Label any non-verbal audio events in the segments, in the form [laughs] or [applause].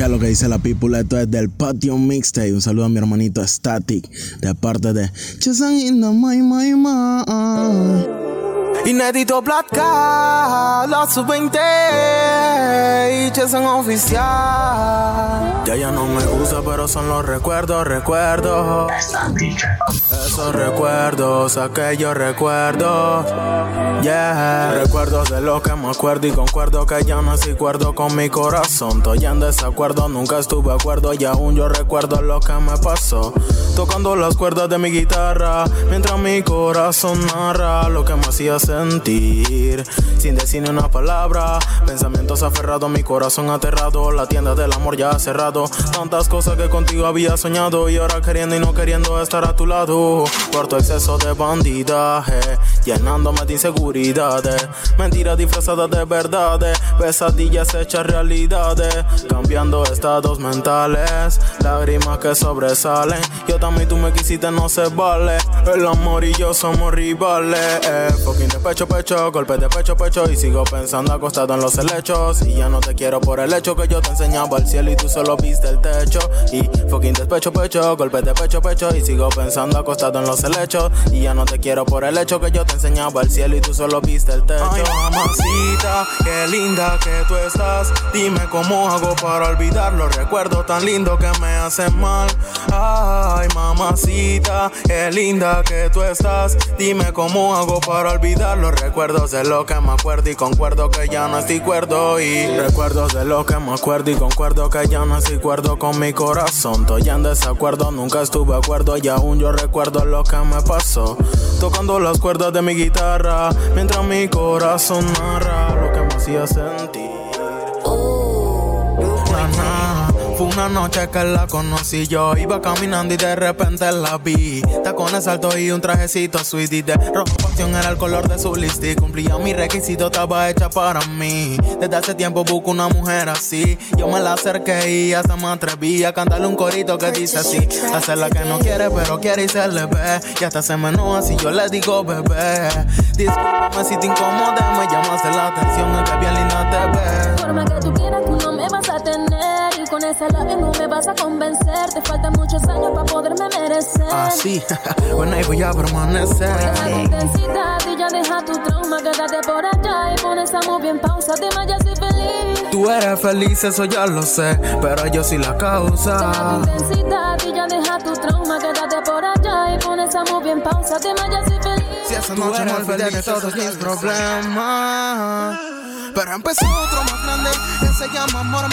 ¿Qué es lo que dice la people? Esto es del Patio Mixtape. Un saludo a mi hermanito Static, de parte de Chesan in the my, my, my. Inédito placa, la sub-20 y oficial. Ya ya no me usa, pero son los recuerdos, recuerdos. Esos recuerdos, aquellos recuerdos. Yeah, recuerdos de lo que me acuerdo y concuerdo que ya no estoy acuerdo con mi corazón. Estoy en desacuerdo, nunca estuve acuerdo y aún yo recuerdo lo que me pasó. Tocando las cuerdas de mi guitarra, mientras mi corazón narra lo que me hacía sentir. Sin decir ni una palabra, pensamientos aferrados, mi corazón aterrado. La tienda del amor ya ha cerrado. Tantas cosas que contigo había soñado y ahora queriendo y no queriendo estar a tu lado. Por tu exceso de bandidaje, llenándome de inseguridades. Mentiras disfrazadas de verdades, pesadillas hechas realidades. Cambiando estados mentales, lágrimas que sobresalen. Yo también tú me quisiste, no se vale. El amor y yo somos rivales. Eh, pecho pecho, golpe de pecho pecho. Y sigo pensando acostado en los helechos. Y ya no te quiero por el hecho que yo te enseñaba el cielo y tú solo viste el techo. Y fucking de pecho pecho, golpe de pecho pecho. Y sigo pensando acostado en los helechos. Y ya no te quiero por el hecho que yo te enseñaba el cielo y tú solo viste el techo. Ay, mamacita, qué linda que tú estás. Dime cómo hago para olvidar los recuerdos tan lindos que me hacen mal. Ay, mamacita, qué linda que tú estás. Dime cómo hago para olvidar los recuerdos de lo que me acuerdo y concuerdo que ya no estoy cuerdo. Y recuerdos de lo que me acuerdo y concuerdo que ya no estoy cuerdo con mi corazón. Estoy en desacuerdo, nunca estuve acuerdo y aún yo recuerdo lo que me pasó. Tocando las cuerdas de mi guitarra mientras mi corazón narra lo que me hacía sentir. Fue una noche que la conocí yo. Iba caminando y de repente la vi. Tacones altos y un trajecito sweet. De rojo pasión era el color de su lipstick. Cumplía mi requisito, estaba hecha para mí. Desde hace tiempo busco una mujer así. Yo me la acerqué y hasta me atreví a cantarle un corito que dice así: Hacerla que no quiere, pero quiere y se le ve. Y hasta se me enoja si yo le digo bebé. Discúlpame si te incomodé, me llamaste la atención. Es que bien linda te ves. Forma que tú quieras, tú no me vas a tener. Y con esa labia no me vas a convencer. Te faltan muchos años para poderme merecer. Así, [laughs] bueno, ahí voy a permanecer. Deja tu intensidad y ya deja tu trauma. Quédate por allá y pon esa movie en pausa. Dime, ya soy feliz. Tú eres feliz, eso ya lo sé. Pero yo soy la Deja causa. tu intensidad y ya deja tu trauma. Quédate por allá y pon esa movie en pausa. Dime, ya soy feliz. Si esa noche me olvidé de todos mis problemas. Pero empezó otro más grande que se llama amor.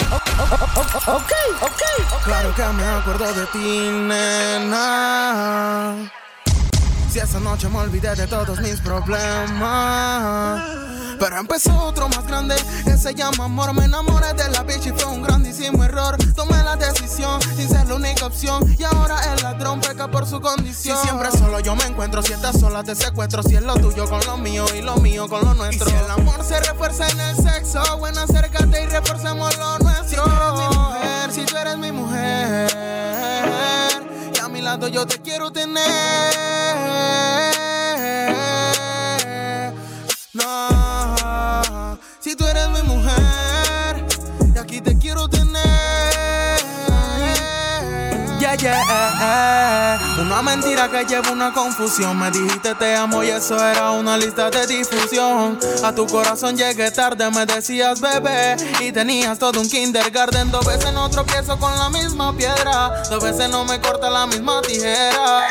Ok, ok. Claro que me acuerdo de ti, nena. Si esa noche me olvidé de todos mis problemas. Pero empezó otro más grande que se llama amor. Me enamoré de la bitch y fue un grandísimo error. Tomé la decisión sin ser la única opción. Y ahora el ladrón peca por su condición. Si siempre solo yo me encuentro, si estás sola te secuestro. Si es lo tuyo con lo mío y lo mío con lo nuestro. Y si el amor se refuerza en el sexo, bueno, acércate y reforcemos lo nuestro. Si tú eres mi mujer, si tú eres mi mujer. Y a mi lado yo te quiero tener. No, si tú eres mi mujer, y aquí te quiero tener. Yeah, yeah, una mentira que lleva una confusión. Me dijiste te amo y eso era una lista de difusión. A tu corazón llegué tarde, me decías bebé. Y tenías todo un kindergarten. Dos veces no tropiezo con la misma piedra. Dos veces no me corta la misma tijera.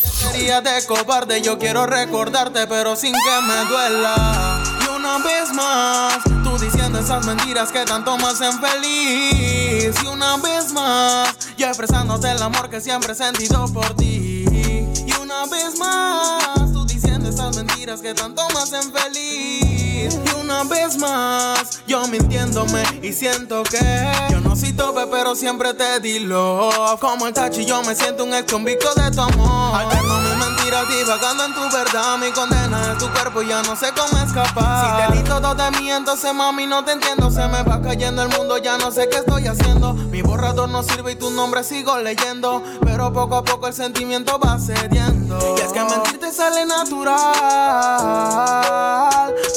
Sería de cobarde, yo quiero recordarte, pero sin que me duela. Una vez más, tú diciendo esas mentiras que tanto me hacen feliz. Y una vez más, yo expresándote el amor que siempre he sentido por ti. Y una vez más, mentiras que tanto me hacen feliz. Y una vez más, yo mintiéndome y siento que yo no soy tope, pero siempre te di love. Como el tachi, yo me siento un ex convicto de tu amor. Alterno mis mentiras divagando en tu verdad. Mi condena es tu cuerpo, ya no sé cómo escapar. Si te di todo de mí, entonces mami no te entiendo. Se me va cayendo el mundo, ya no sé qué estoy haciendo. Mi borrador no sirve y tu nombre sigo leyendo. Pero poco a poco el sentimiento va cediendo. Y es que mentirte sale natural.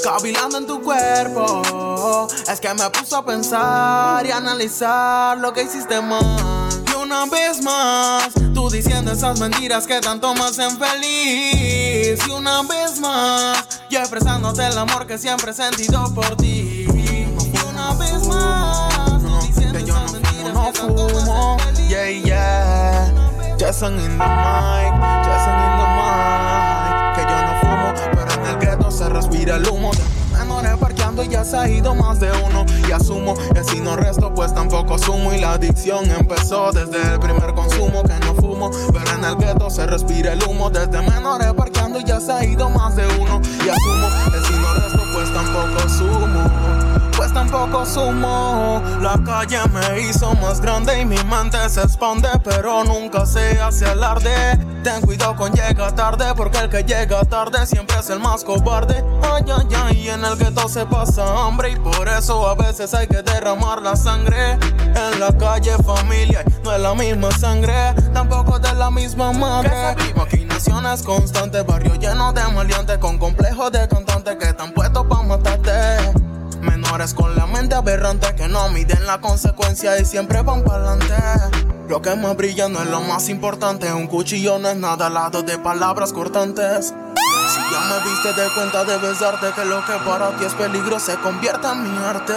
Cavilando en tu cuerpo. Es que me puso a pensar y analizar lo que hiciste mal. Y una vez más, tú diciendo esas mentiras que tanto me hacen feliz. Y una vez más, yo expresándote el amor que siempre he sentido por ti. Y una vez más, tú diciendo que yo no fumo, no fumo. Yeah, yeah. Jason in the mic, Jason in the mic. Respira el humo menores parqueando y ya se ha ido más de uno. Y asumo que si no resto, pues tampoco sumo. Y la adicción empezó desde el primer consumo que no fumo. Pero en el gueto se respira el humo. Desde menores parqueando y ya se ha ido más de uno. Y asumo que si no resto, pues tampoco sumo tampoco sumo. La calle me hizo más grande y mi mente se expande, pero nunca se hace alarde. Ten cuidado con llega tarde, porque el que llega tarde siempre es el más cobarde. Ay, ay, ay, en el gueto se pasa hambre y por eso a veces hay que derramar la sangre. En la calle familia no es la misma sangre, tampoco de la misma madre. Maquinaciones constantes, barrio lleno de maleantes con complejos de cantantes que están puestos para matarte. Menores con la mente aberrante que no miden la consecuencia y siempre van para adelante. Lo que más brilla no es lo más importante. Un cuchillo no es nada al lado de palabras cortantes. Si ya me viste de cuenta debes darte que lo que para ti es peligro se convierta en mi arte.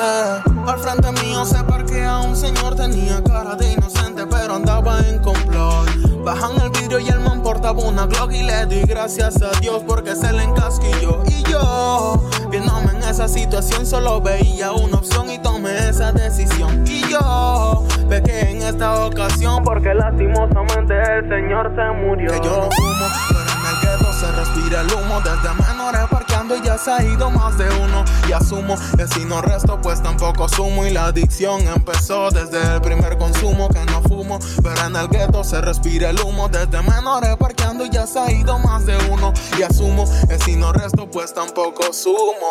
Al frente mío se parquea un señor, tenía cara de inocente pero andaba en complot. Bajan el vidrio y el man una Glock y le di gracias a Dios porque se le encasquilló. Y yo, viéndome en esa situación, solo veía una opción y tomé esa decisión. Y yo, pequé en esta ocasión porque lastimosamente el Señor se murió. Que yo no fumo, pero en el gueto se respira el humo desde menores y ya se ha ido más de uno. Y asumo que si no resto, pues tampoco sumo. Y la adicción empezó desde el primer consumo que no fumo, pero en el gueto se respira el humo desde menores parqueando y ya se ha ido más de uno. Y asumo que si no resto, pues tampoco sumo.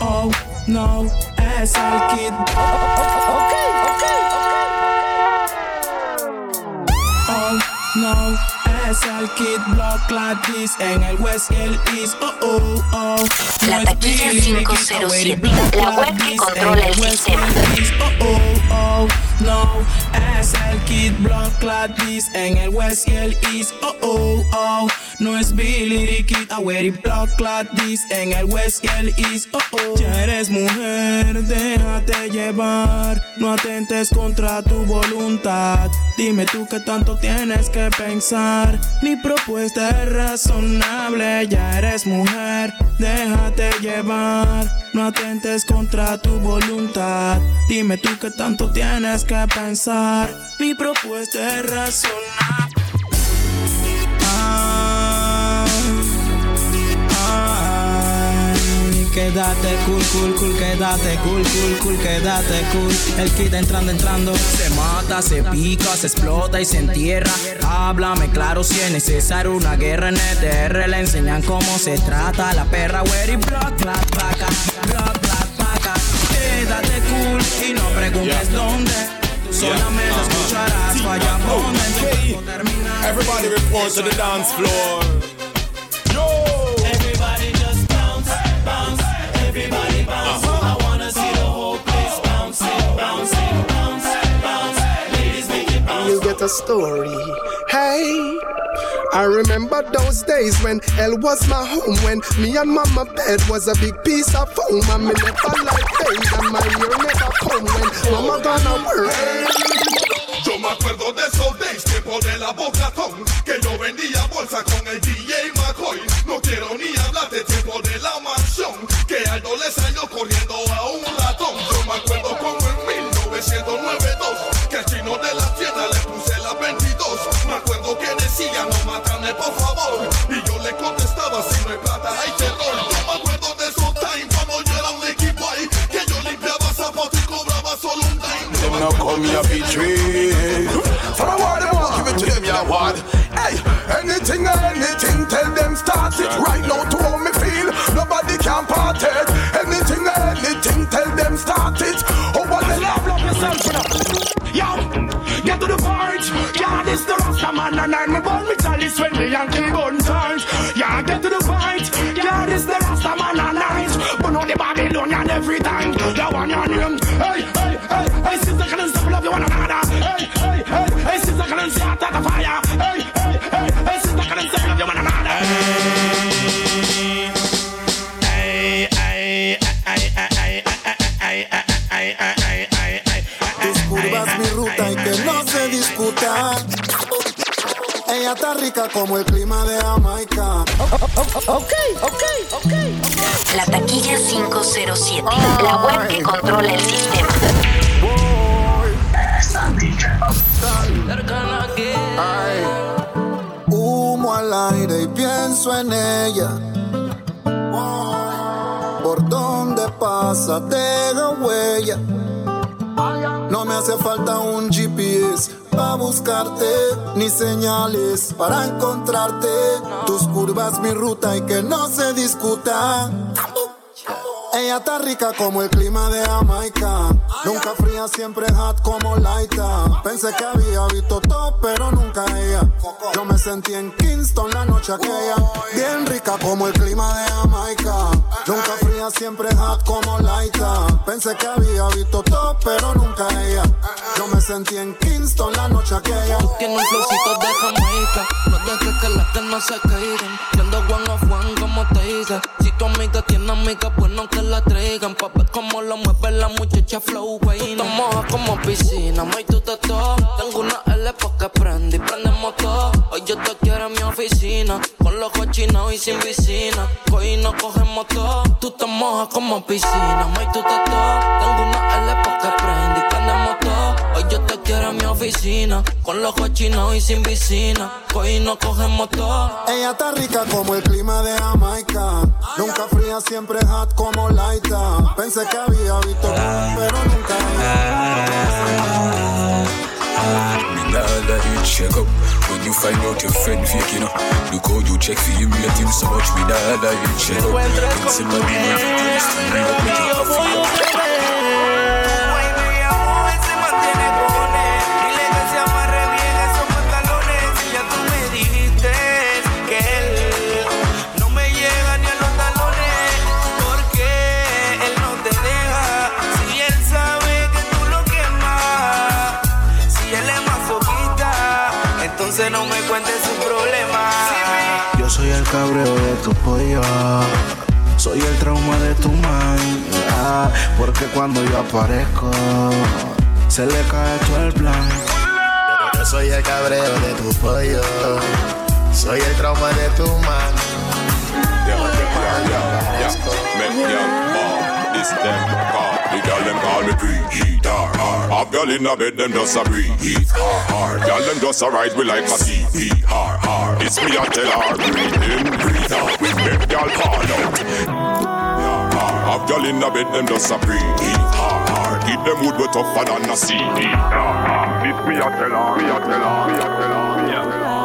Oh, no, es el kid. Ok, ok, Oh, no, es el kid block latis en el west y el east. Oh, oh, oh. La taquilla 507, la web que controla el sistema. Oh, oh, oh, no, es el kid block latis en el west y el east. Oh, oh, oh, no es Billy Aweri block latis en el west y el east. Oh, oh, ya eres mujer, déjate llevar, no atentes contra tu voluntad. Dime tú qué tanto tienes que pensar. Mi propuesta es razonable, ya eres mujer, déjate llevar. No atentes contra tu voluntad. Dime tú qué tanto tienes que pensar. Mi propuesta es razonable. Quédate cool, cool, cool, quédate cool, cool, cool, quédate cool. El kid entrando, entrando. Se mata, se pica, se explota y se entierra. Háblame claro si es necesario una guerra en ETR. Le enseñan cómo se trata la perra, where block, black, vaca, block, black, vaca. Quédate cool y no preguntes dónde. Tú solamente escucharás falla Okay. Everybody report to the dance floor. Story. Hey, I remember those days when hell was my home. When me and mama bed was a big piece of foam. And me never like paid and my ear never come when mama gonna work. Yo me acuerdo de esos days, tiempo de la bocatón Que yo vendía bolsa con el DJ McCoy No quiero ni hablar de tiempo de la mansión Que Aldo le corriendo a un ratón Yo me acuerdo como en 1992 Acuerdo que decía no mátame por favor. Y yo le contestaba si no hay plata hay terror and I'm born me chalice when me Yankee gun. Rica como el clima de Jamaica. Ok, ok, ok. La taquilla 507. La web que controla el sistema. Ay. Humo al aire y pienso en ella. Por donde pasa deja huella. No me hace falta un GPS para buscarte, ni señales para encontrarte. Tus curvas, mi ruta y que no se discuta. Ella está rica como el clima de Jamaica. Nunca fría, siempre hot como Laita. Pensé que había visto todo, pero nunca ella. Yo me sentí en Kingston la noche aquella. Bien rica como el clima de Jamaica. Nunca fría, siempre hot como Laita. Pensé que había visto todo, pero nunca ella. Yo me sentí en Kingston la noche aquella. Tiene un flowcito de Jamaica. No dejes que las no se caigan. Siendo one of one como te diga. Si tu amiga tiene amiga, bueno que la traigan. Pa' ver cómo lo mueve la muchacha flow, güey. Tú te mojas como piscina, may tú te to. Tengo una L que prende y prende motor. Hoy yo te quiero en mi oficina. Con los cochinos y sin piscina. Hoy no cogemos todo. Tú te mojas como piscina, may tú te to. Tengo una L que prende y prende motor. Hoy yo te quiero en mi oficina. Con los cochinos y sin piscina. Hoy no cogemos todo. Ella está rica como el clima de Jamaica. Nunca fría, siempre hot como Laita. Pensé que había visto todo, pero nunca Me nah let you check up When you find out your friend fake, you know Look how you check for him, rate him so much Me nah let you check up It's in my mind, no me cuentes su problema Yo soy el cabreo de tu pollo. Soy el trauma de tu ah, porque cuando yo aparezco, se le cae todo el plan. Yo soy el cabreo de tu pollo. Soy el trauma de tu mano. Make young mom, this them call. The girl them call me preheat hard, hard. Have girl in a bed them just a preheat hard, hard. Girl them just a ride we like a CP hard, hard It's me I tell her breathe in, breathe out. We make girl call out. Hard, hard. Have girl in a bed them just a preheat hard, hard. Keep them wood we tougher than a CD hard, hard. It's me I tell her, me I tell her, me I tell her, me I tell her.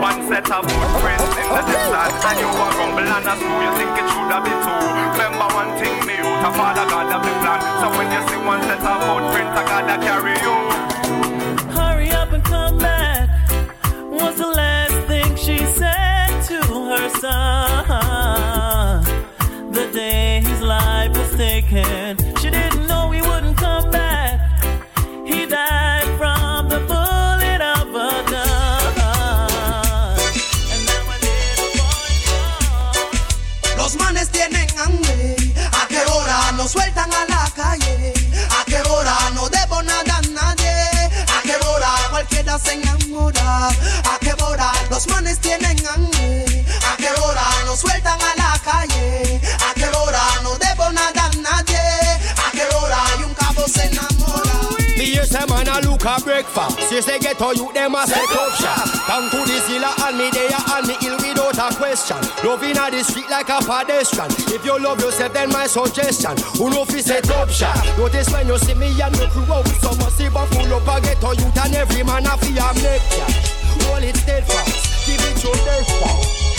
One set of footprints in the distance And you a rumble and a screw You think it should have been two. Remember one thing me out father God have the plan So when you see one set of footprints I gotta carry you Hurry up and come back. Was the last thing she said to her son. The day his life was taken, ¿A qué hora los manes tienen hambre? ¿A qué hora nos sueltan a la calle? ¿A qué hora no debo nada a nadie? ¿A qué hora y un cabo se enamora? Say man a look a breakfast. Say say get to you them a set up shop. Down to the zilla and me there and me ill without a question. Loving a the street like a pedestrian. If you love yourself, then my suggestion. Who know fi set up shop? Notice when you see me and me crew oh, out with some massive and full up a get to youth and every man a fi a make ya. Hold it steadfast, give it your best.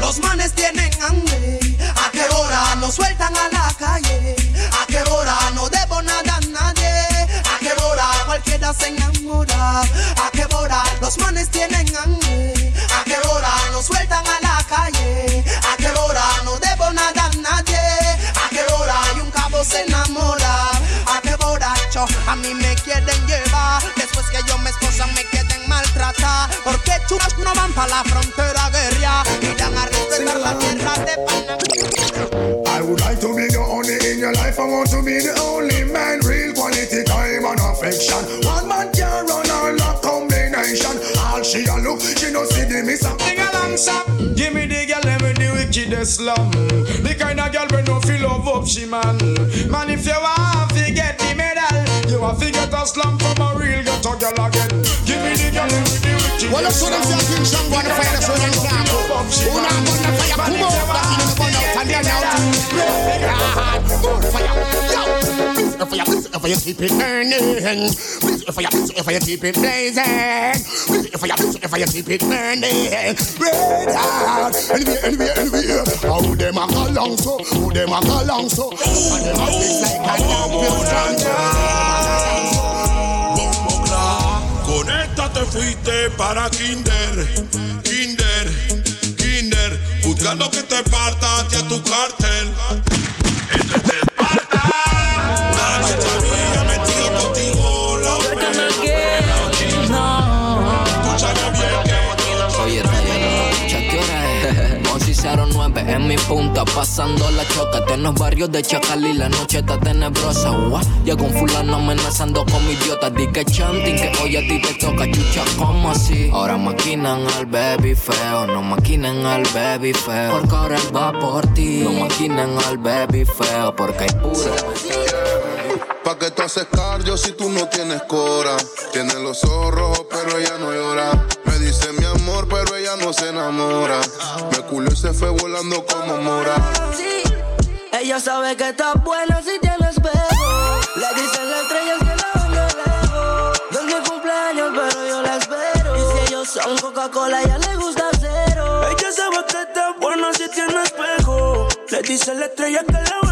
Los manes tienen hambre. ¿A qué hora nos sueltan a la calle? ¿A qué hora no debo nada a nadie? quedas enamorada. ¿A qué hora los manes tienen hambre? ¿A qué hora nos sueltan a la calle? ¿A qué hora no debo nada a nadie? ¿A qué hora hay un cabo se enamora? ¿A qué borracho a mí me quieren llevar? Después que yo me esposan me quieren maltratar. Porque chulas no van para la frontera guerrilla y dan a respetar la tierra de Panamá. I would like to be the only in your life, I want to be the only. Quality time and affection. One man can run all that combination. All she a look, she no see the miss. Sing along, stop. Give me the girl, let me the wickedest slum. The kind of girl we no feel love up, she man. Man, if you want to get the medal, you want to get a slum from a real ghetto girl again. Give me the girl, let me the wickedest Well, that's what I'm saying. King Shango on the fire, that's what I'm saying. Who now if fire, keep it burning. If fire, if fire, keep it blazing. If fire, if fire, keep it burning. Red hot. Anyway, anyway, anyway. How oh, them a go long so? How them a go long so? And them a fix like a esta te fuiste para Kinder, Kinder, Kinder, buscando que te parta hacia tu cartel. En mi punta, pasando la choca. En los barrios de Chacal y la noche está tenebrosa. Guau, Ya con fulano amenazando con mi idiota. Di que chanting, que hoy a ti te toca chucha, como así? Ahora maquinan al baby feo, no maquinen al baby feo. Porque ahora él va por ti. No maquinen al baby feo, porque hay puro. Pa' que tú haces cardio si tú no tienes cora. Tiene los ojos rojos, pero ella no llora. Me dice mi amor, pero ella no se enamora. Me culió y se fue volando como mora. Sí, ella sabe que estás buena si tienes pego. Le dicen las estrellas que la van de lejos. No es mi cumpleaños, pero yo la espero. Y si ellos son Coca-Cola, a ella le gusta cero. Ella sabe que estás buena si tienes espejo. Le dicen la estrella que la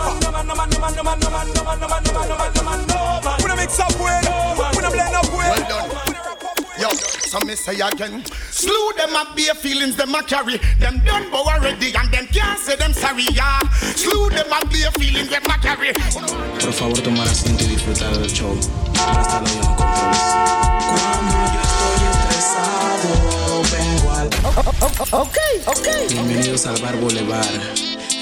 We don't mix up well. We don't blend up well. Well done. Yo, so me say again, slew them up bare feelings them a carry. Them done bow already and them can't say them sorry, yeah. Slew them up bare feelings them a carry. Por favor, tomar asiento y disfrutar del show. Hasta luego, no controles. Cuando yo estoy estresado, vengo al. Ok, ok. Bienvenidos al Bar Boulevard,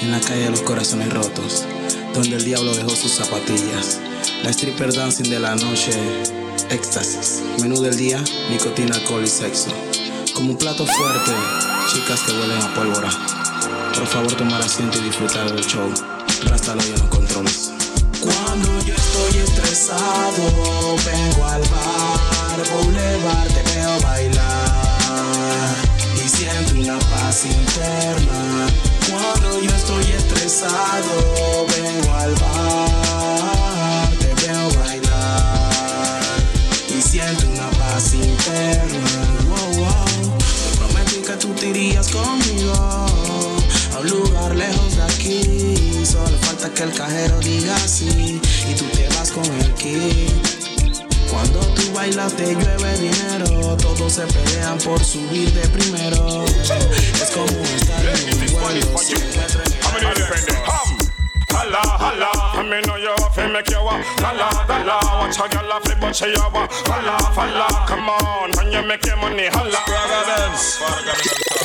en la calle de los corazones rotos, donde el diablo dejó sus zapatillas. La stripper dancing de la noche, éxtasis. Menú del día, nicotina, alcohol y sexo. Como un plato fuerte, chicas que huelen a pólvora. Por favor, tomar asiento y disfrutar del show. Rástalo y en los controles. Cuando yo estoy estresado, vengo al bar Boulevard, te veo bailar y siento una paz interna. Cuando yo estoy estresado, vengo al bar, te veo bailar y siento una paz interna. Wow, wow. Te prometí que tú te irías conmigo a un lugar lejos de aquí. Solo falta que el cajero diga sí y tú te vas con el kit. Cuando tú bailas te llueve dinero, todos se pelean por subir de make you walk. Holla, holla, watch a girl a flip but she a walk. Holla, holla, come on, when you make your money, holla.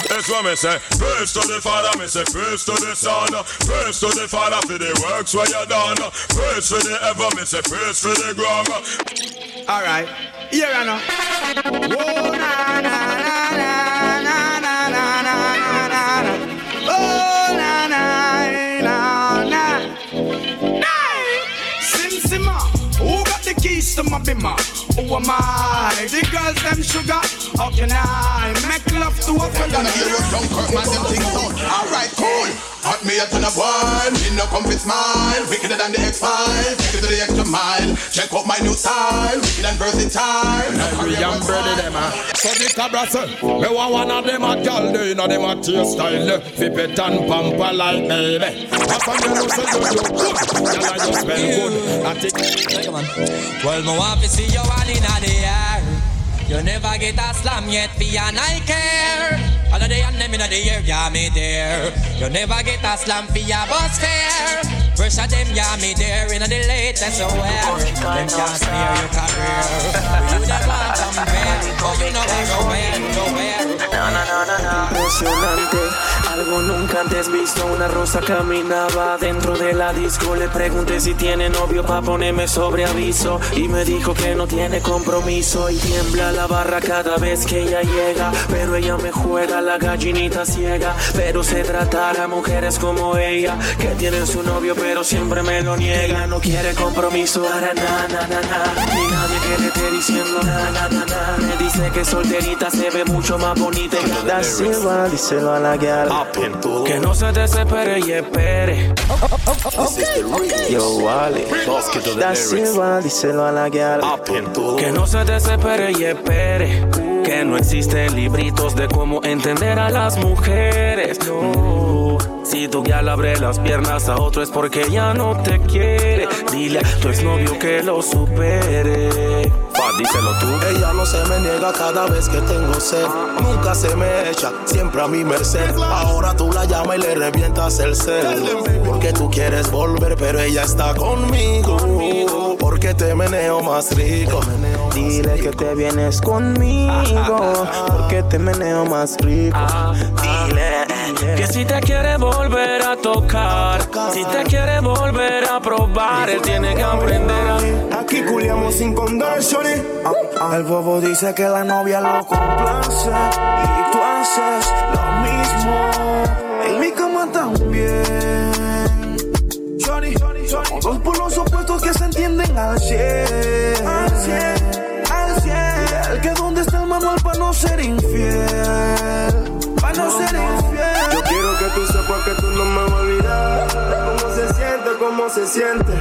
That's what me say. Praise to the Father, me say. Praise to the Son. Praise to the Father for the works where you done. Praise for the ever, me say. Praise for the ground. All right, here I know. Whoa, na na na na na to my bimmer? Who am I? The girls them sugar. How can I make love to a fella? Gonna hear us drunk, Kurt, man, them things done. Alright, cool. Hot me up in a boil, me no come fit smile. Wickeder than the X-Files. take it to the extra mile. Check out my new style, wicked and versatile. Every young brother them a So the cabra say Me want one of them a gal They know them a taste style Flip it and pamper like baby Half of them say you look good Gal I just smell good I take Well, me want to see you all in the air. You never get a slam yet, for and I care. All of the them in the air, yeah, me there. You never get a slam for your bus fare. First of them, yeah, me there in the latest aware. Them can't smear your career. You never compare. Oh, you know where, nowhere, nowhere. Impresionante, algo nunca antes visto. Una rosa caminaba dentro de la disco. Le pregunté si tiene novio pa' ponerme sobre aviso. Y me dijo que no tiene compromiso. Y tiembla la barra cada vez que ella llega. Pero ella me juega la gallinita ciega. Pero se tratará a mujeres como ella. Que tienen su novio, pero siempre me lo niega. No quiere compromiso. Para na, na, na, na. Ni nadie que le esté diciendo na, na, na, na. Me dice que solterita se ve mucho más bonita. Da Silva, díselo a la gal. Que no se desespere y espere. Yo, vale. Da Silva, díselo a la gal. Que no se desespere y espere. Que no existen libritos de cómo entender a las mujeres. No. Si tu gal abre las piernas a otro es porque ya no te quiere. Dile a tu exnovio que lo supere. Pa, díselo tú. Ella no se me niega cada vez que tengo sed. Nunca se me echa, siempre a mi merced. Ahora tú la llamas y le revientas el cel. Porque tú quieres volver, pero ella está conmigo. Porque te meneo más rico. Dile que te vienes conmigo, porque te meneo más rico. Dile que si te quiere volver a tocar, si te quiere volver a probar, él tiene que aprender a. Aquí culiamos sin condón, shorty. El bobo dice que la novia lo complace y tú haces lo mismo. En mi cama también. Shorty, Somos dos polos opuestos que se entienden al 100. Al 100, al 100. El que dónde está el manual para no ser infiel. Que tú que no me vas a olvidar. Cómo se siente, cómo se siente.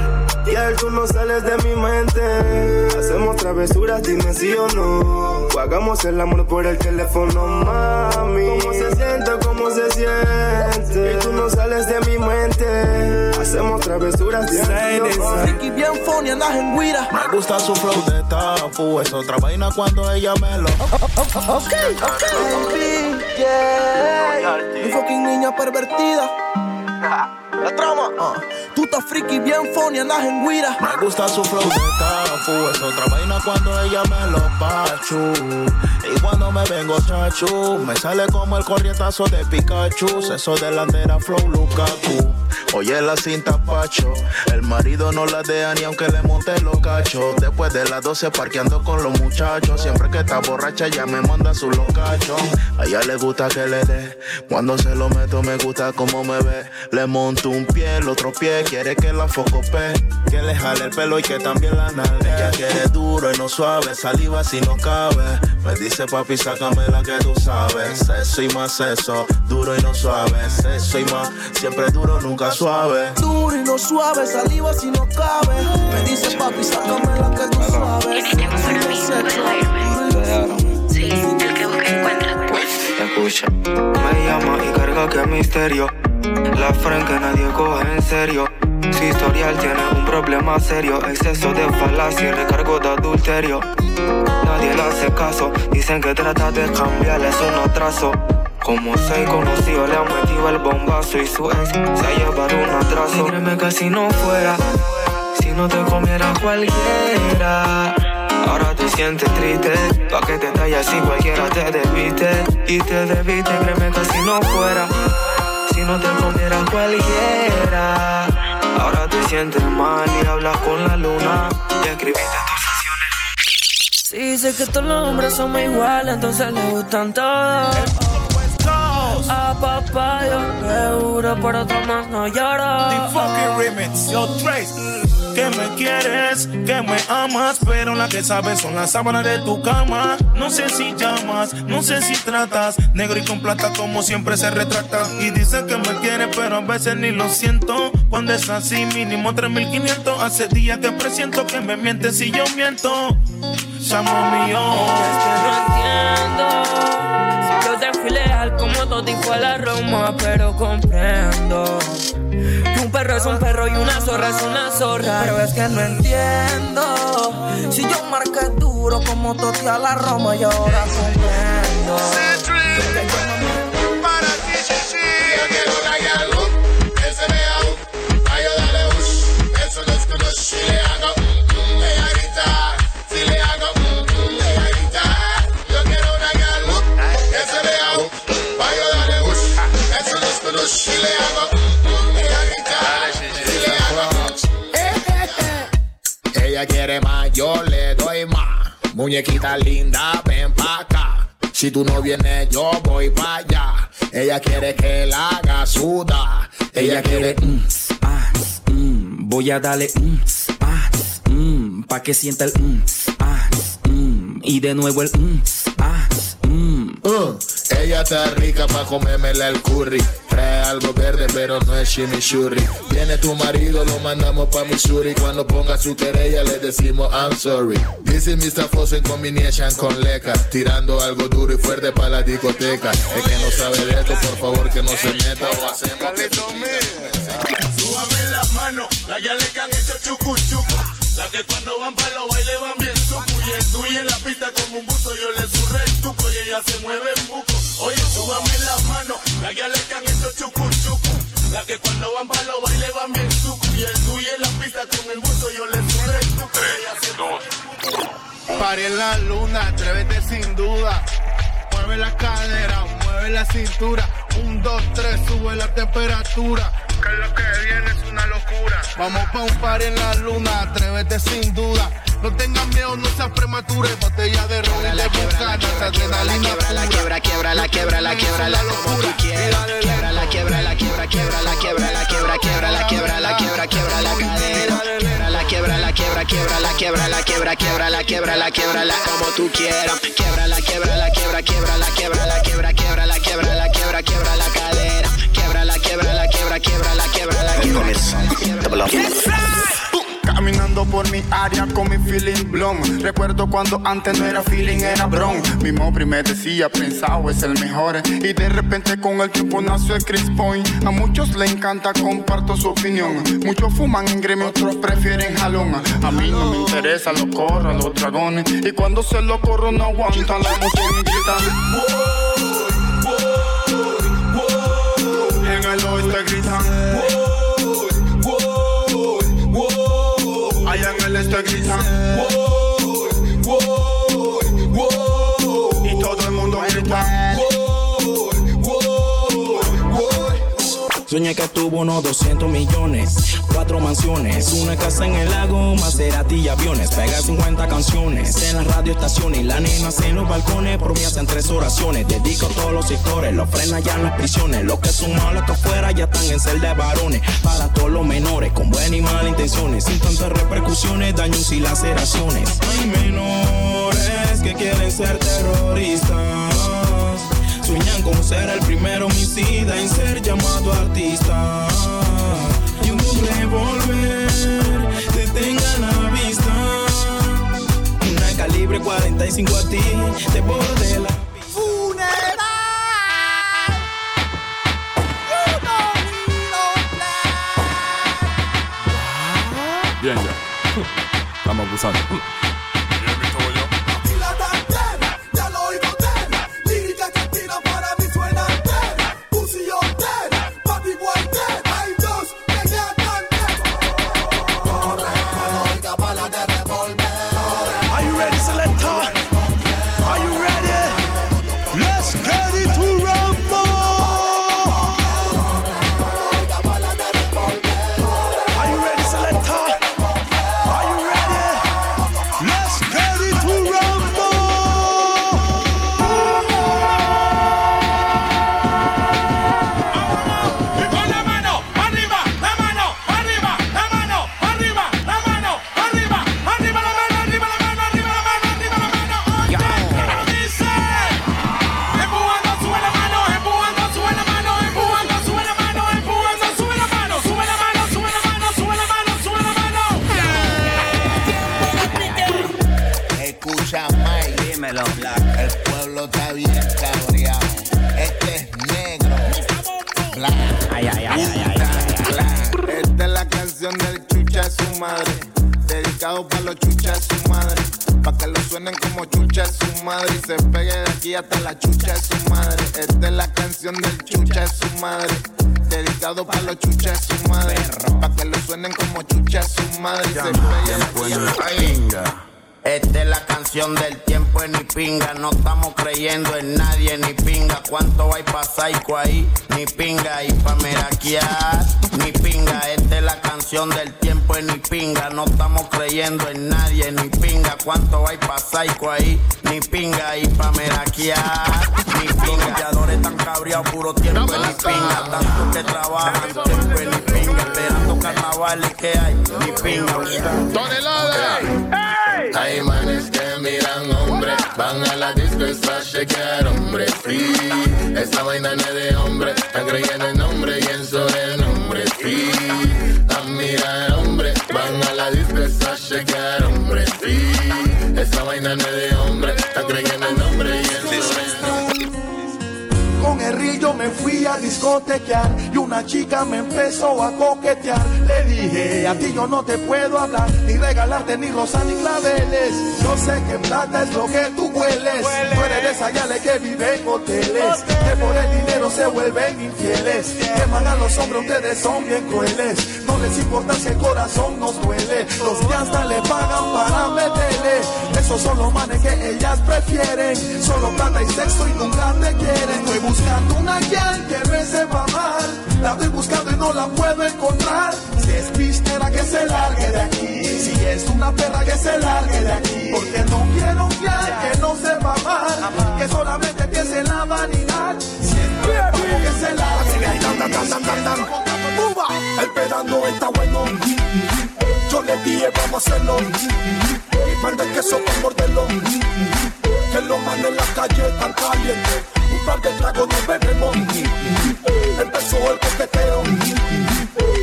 Y él tú no sales de mi mente. Hacemos travesuras, dime sí o no. O hagamos el amor por el teléfono, mami. Cómo se siente, cómo se siente. Y tú no sales de mi mente. Hacemos travesuras, dime sí o no. Ricky bien funny, andas en guira. Me gusta su flow de tapu. Es otra vaina cuando ella me lo. Ok, ok. Baby, yeah. Mi fucking niña pervertida. La trama. ah. Tú estás friki bien funny, andas en guira. Me gusta su flow de tapu. Es otra vaina cuando ella me lo pachu. Y cuando me vengo chachu, me sale como el corrientazo de Pikachu. Eso delantera flow Lukaku. Oye la cinta Pacho, el marido no la deja ni aunque le monte los cachos. Después de las 12 parqueando con los muchachos. Siempre que está borracha ya me manda su locacho. A ella le gusta que le dé. Cuando se lo meto me gusta como me ve. Le monto un pie, el otro pie quiere que la focope. Que le jale el pelo y que también la nalgue. Ella quiere duro y no suave, saliva si no cabe. Me dice papi, sácame la que tú sabes. Eso y más eso, duro y no suave. Eso y más, siempre duro, nunca suave. Duro y no suave, saliva si no cabe. Me dice papi, sácame la que tú sabes. Sí, el que busca encuentra. Me llama y carga que misterio. La friend que nadie coge en serio. Su historial tiene un problema serio. Exceso de falacia y recargo de adulterio. Nadie le hace caso. Dicen que trata de cambiarle es un atraso. Como se conocido, le han metido el bombazo y su ex se ha llevado un atraso. Créeme que si no fuera, si no te comiera cualquiera. Sientes triste, pa' que te tallas si cualquiera te debiste. Y te debiste, créeme que si no fuera, si no te comiera cualquiera. Ahora te sientes mal y hablas con la luna. Y escribiste tus Sí, sé que todos los hombres somos iguales, entonces le gustan todos. a papaya. Seguro por otro más no lloro. The fucking remix, yo Trace. Que me quieres, que me amas, pero la que sabes son las sábanas de tu cama. No sé si llamas, no sé si tratas, negro y con plata como siempre se retrata. Y dice que me quiere, pero a veces ni lo siento. Cuando es así, mínimo 3500. Hace días que presiento que me mientes si yo miento. Llamo mío. Es que no entiendo. Si yo te y fue la Roma, pero comprendo. Que un perro es un perro y una zorra es una zorra. Pero es que no entiendo. Si yo marqué duro como Toti a la Roma y ahora comprendo. Muñequita linda, ven pa' acá. Si tú no vienes, yo voy pa' allá. Ella quiere que la haga suda. Ella quiere. mm, ah, mm, voy a darle mm, ah, mm, pa' que sienta el mm, ah, mm, y de nuevo el ah. Uh, ella está rica pa' comérmela el curry. Trae algo verde, pero no es chimichurri. Viene tu marido, lo mandamos pa' Missouri. Cuando ponga su querella, le decimos I'm sorry. Is Mr. Foss en combination con Leca. Tirando algo duro y fuerte pa' la discoteca. El que no sabe de esto, por favor, que no se meta o hacemos que Súbame la mano, la ya le han hecho chucu chucu. La que cuando van para los bailes van bien sucu. Y el tuyo en la pista como un buzo, yo le surré el tuco y ella se mueve en buco. Oye, súbame la mano, la le han hecho chucu chucu. La que cuando van para los bailes van bien sucu. Y el tuyo en la pista con el buzo, yo le surré el tuco y ella se mueve. Paré en la luna, atrévete sin duda. Mueve la cadera, mueve la cintura. Un, dos, tres, sube la temperatura. Que lo que viene es una locura. Vamos pa' un par en la luna, atrévete sin duda. No tengas miedo, no seas prematura. Botella de ron y de bucana, adrenalina quiebra, la quiebra, quiebra, la quiebra, la quiebra, la como tú quieras. Quiebra, la quiebra, la quiebra, quiebra, la quiebra, la quiebra, quiebra, la quiebra, la quiebra, quiebra la cadera. Quiebra, la quiebra, la quiebra, quiebra, la quiebra, la quiebra, quiebra, la quiebra, la quiebra, la como tú quieras. Quiebra, la quiebra, la quiebra, quiebra, la quiebra, la quiebra, quiebra, la quiebra, la quiebra, quiebra la Caminando por mi área con mi feeling blom. Recuerdo cuando antes no era feeling, era bron. Mi mobri me decía, pensado es el mejor. Y de repente con el tiempo nació el Chris Point. A muchos le encanta, comparto su opinión. Muchos fuman en gremio, otros prefieren jalón. A mí no me interesa, lo corro a los dragones. Y cuando se lo corro, no aguanta la emoción y gritan. En el oeste gritan. Allá en Soñé que tuvo unos 200 millones, cuatro mansiones, una casa en el lago, Maserati y aviones. Pega 50 canciones en las radioestaciones y las nenas en los balcones. Por mí hacen tres oraciones. Dedico a todos los sectores, los frena ya en las prisiones. Los que son malos que afuera ya están en celda de varones. Para todos los menores con buenas y malas intenciones, sin tantas repercusiones, daños y laceraciones. Hay menores que quieren ser terroristas. Sueñan con ser el primero homicida en ser llamado artista. Y un revólver te tenga la vista. Una calibre 45 a ti, te borde la Bien, ya. Estamos abusando. Creyendo en nadie ni pinga. ¿Cuánto hay pa' psycho ahí? Ni pinga. Y pa' meraquear, ni pinga. Los tan cabreados, puro tiempo en ni pinga. Tanto que trabajan, tiempo en ni pinga. Esperando carnavales que hay, ni pinga. ¡Tonelada! Hay manes que miran hombre, van a la disco es pa' chequear hombre. Sí, esta vaina no es de hombre, están creyendo en nombre y en sobrenombre. Sí, a mirar hombre, pa' chequear hombre. Sí, esta vaina no es de hombre, están creyendo en nombre en sobrenombre. Río me fui a discotequear y una chica me empezó a coquetear. Le dije, a ti yo no te puedo hablar, ni regalarte ni rosas ni claveles. Yo sé que plata es lo que tú hueles. Tú eres esa yale que vive en hoteles, que por el dinero se vuelven infieles. Que mandan los hombres, ustedes son bien crueles. No les importa si el corazón nos duele. Los que hasta le pagan para meterle. Esos son los manes que ellas prefieren. Solo plata y sexo y nunca te quieren. Estoy buscando una guial que me sepa mal. La estoy buscando y no la puedo encontrar. Si es pistera que se largue de aquí. Si es una perra que se largue de aquí. Porque no quiero un guial que no sepa mal. Que solamente piense en la vanidad. Si es como que se largue de aquí. Uva, el pedano está bueno. Yo le dije, vamos a hacerlo. Y par de queso para morderlo. Que los manos en la calle están calientes. Par de tragos nos bebemos. Empezó el coqueteo.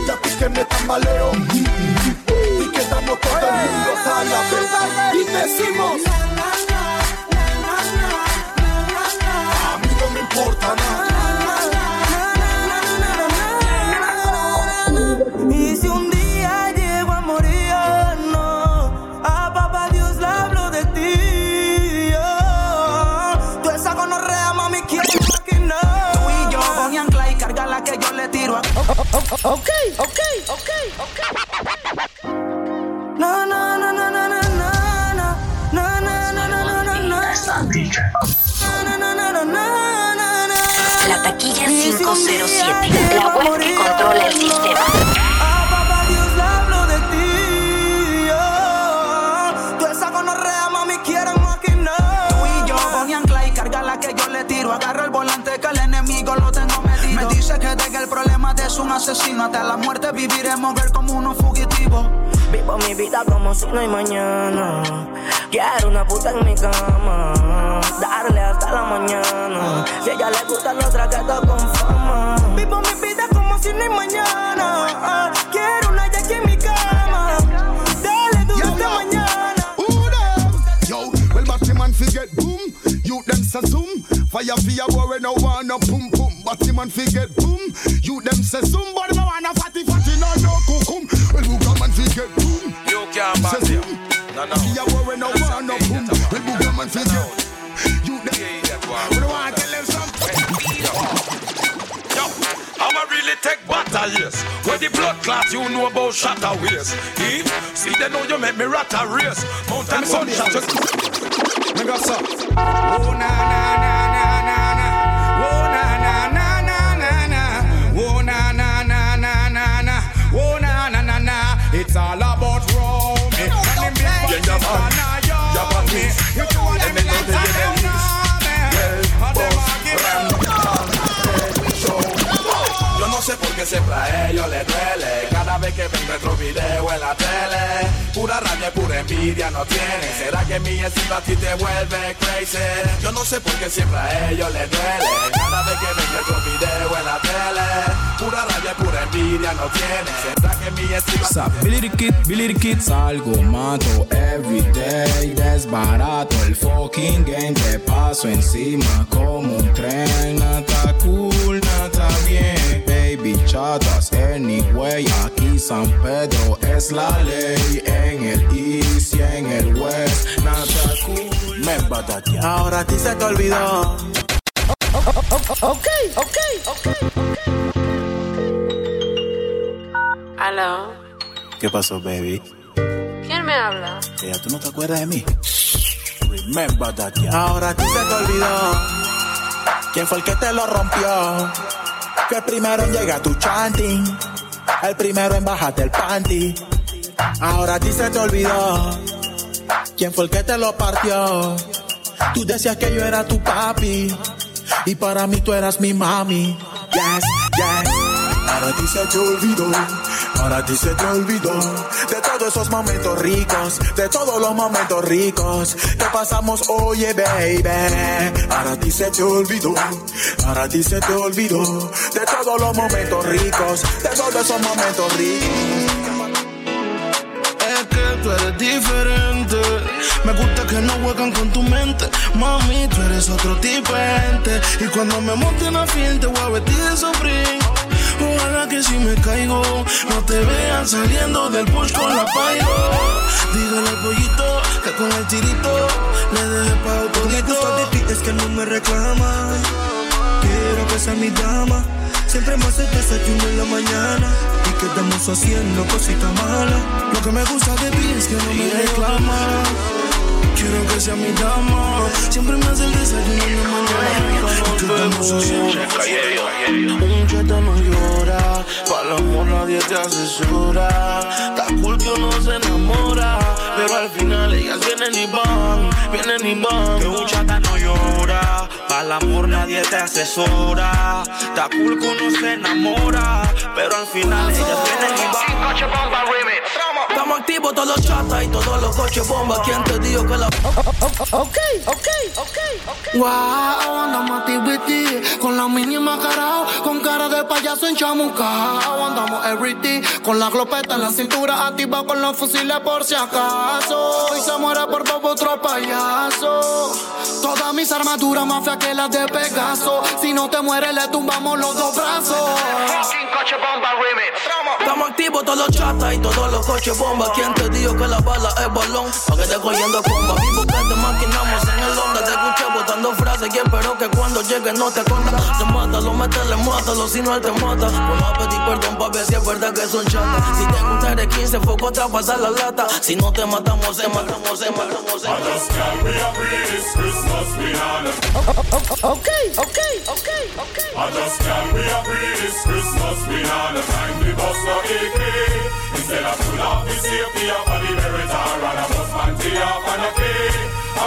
Ya vi que me tambaleo. Y quedamos todo el mundo a la vez. Y decimos. A mí no me importa nada. Ok, ok, ok, ok. No, no, no, no, no, no, no, no. No, no, no, no, no, no, no. No, no, no, no, no, no, no. La taquilla 507, la web que controla el sistema. De un asesino. Hasta la muerte viviremos ver como unos fugitivos. Vivo mi vida como si no hay mañana. Quiero una puta en mi cama. Darle hasta la mañana. Si a ella le gusta los traquetos con fama. Vivo mi vida como si no hay mañana. Ah, Quiero una Jackie en mi cama. Dale duro hasta mañana. Yo, well, Batty man fi get boom. You them say zoom. Fire fi a boy when no wanna pum pum. Batty man fi get boom. You them say zoom, but no wanna fatty fatty no no kukum. Well, Booga man fi get boom. You can't Say zoom. him. No, no. Fi a boy no wanna pum. Well, Booga man fi get. You them. We don't wanna tell them something. Yo, I'ma really take battle, yes. Where the blood clot, you know about shatter ways. See, they know you make me rat a race. Mountain sunshine, Nigga, sir. Oh na na na na na na. Oh na na na na na na. Oh na na na na na na. Oh na na na na. It's all about Romy. And big. You two of them me Yo no sé por qué siempre a ellos les duele Cada vez que ven nuestro video en la tele Pura rabia, pura envidia no tiene. ¿Será que mi estilo a ti te vuelve crazy? Yo no sé por qué siempre a ellos les duele. Cada vez que ven otro video en la tele. Pura rabia, pura envidia no tiene. ¿Será que mi estilo Sa Billy the Kid, Billy Kid Salgo, mato everyday Desbarato el fucking game Te paso encima como un tren Nata cool, nata bien Baby chatas anyway Aquí San Pedro es la ley En el east y en el west Nata cool Me Ahora a ti se te olvidó. Ok, ok, ok. Aló, ¿Qué pasó, baby? ¿quién me habla? Ya tú no te acuerdas de mí. Remember that, yeah. Ahora a ti se te olvidó. ¿Quién fue el que te lo rompió? Que el primero en llegar a tu chanting. El primero en bajarte el panty. Ahora a ti se te olvidó. ¿Quién fue el que te lo partió? Tú decías que yo era tu papi. Y para mí tú eras mi mami. Yes, yes. Ahora a ti se te olvidó. Ahora ti se te olvidó de todos esos momentos ricos, de todos los momentos ricos que pasamos, oye, baby. Ahora ti se te olvidó, ahora ti se te olvidó de todos los momentos ricos, de todos esos momentos ricos. Es que tú eres diferente. Me gusta que no juegan con tu mente. Mami, tú eres otro tipo de gente. Y cuando me monte fiel, te voy a vestir de. Ojalá que si me caigo, no te vean saliendo del push con la pairo. Dígale al pollito que con el tirito le deje pa' Lo que me gusta de ti es que no me reclama. Quiero que sea mi dama. Siempre me hace desayuno en la mañana. Y quedamos haciendo cositas malas. Lo que me gusta de ti es que no me reclama. Quiero que sea mi dama. Siempre me hace el desayuno en la mañana. Y haciendo Un cheta no llora, para el amor nadie te asesora. Está cool que uno se enamora, pero al final ellas vienen y van, vienen y van. Que un chata no llora, para el amor nadie te asesora. Está cool que uno se enamora, pero al final ellas vienen y van. Estamos activos todos los chatas y todos los coches bomba. ¿Quién te dijo que la Ok, ok, ok, ok. Wow, andamos a TBT con la mínima cara, con cara de payaso en chamucao. Andamos everyday con la glopeta en la cintura, activa con los fusiles por si acaso. Y se muere por poco otro payaso. Todas mis armaduras más feas que las de Pegaso. Si no te mueres, le tumbamos los dos brazos. Estamos activos todos los chatas y todos los coches bomba. ¿Quién te dijo que la bala es balón? Pa' que te cogiendo comba. Vivo que te maquinamos en el onda. Te escuché botando frases y espero que cuando llegue no te conta. Te mata, lo mátale, mátalo, si no él te mata. Vamos a pedir perdón pa' ver si es verdad que son chatas. Si te gusta de 15, foco otra pasar la lata. Si no te matamos, se matamos, se matamos, se I just can't be a breeze, Christmas Ok, ok, ok, ok. I just can't be a breeze, Christmas we on the time we bust no AK. Instead of pull off the safety of the Meritor and a bust panty off and a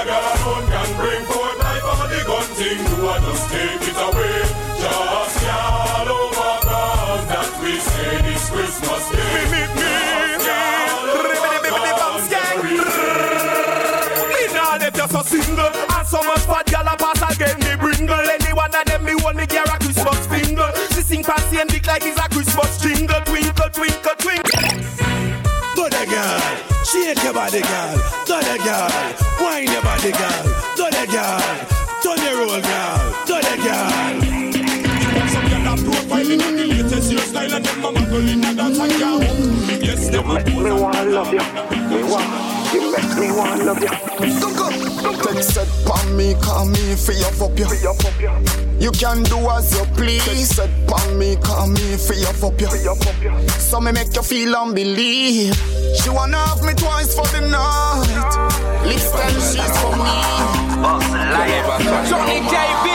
got a gun can bring forth life on the gun thing, do I just take it away? Just y'all over that we say this Christmas so much fat gal a pass again the bringle Anyone of them me want me gear a Christmas finger She sing fancy and big like it's a Christmas jingle Twinkle, twinkle, twinkle Do the girl, shake your body, girl. Do the girl, wine your body, girl. Do the girl, turn your roll, girl. Do the girl. Some gyal a profiling on the latest hairstyle and them a muggle in a dance and girl. Yes, them a Me want love you. Me want. You make me want love you. Take set pan me, call me, free up up you. You can do as you please. Take set pan me, call me, free up up you. So me make you feel and believe. She wanna have me twice for the night. Lips and sheets for me. Johnny KB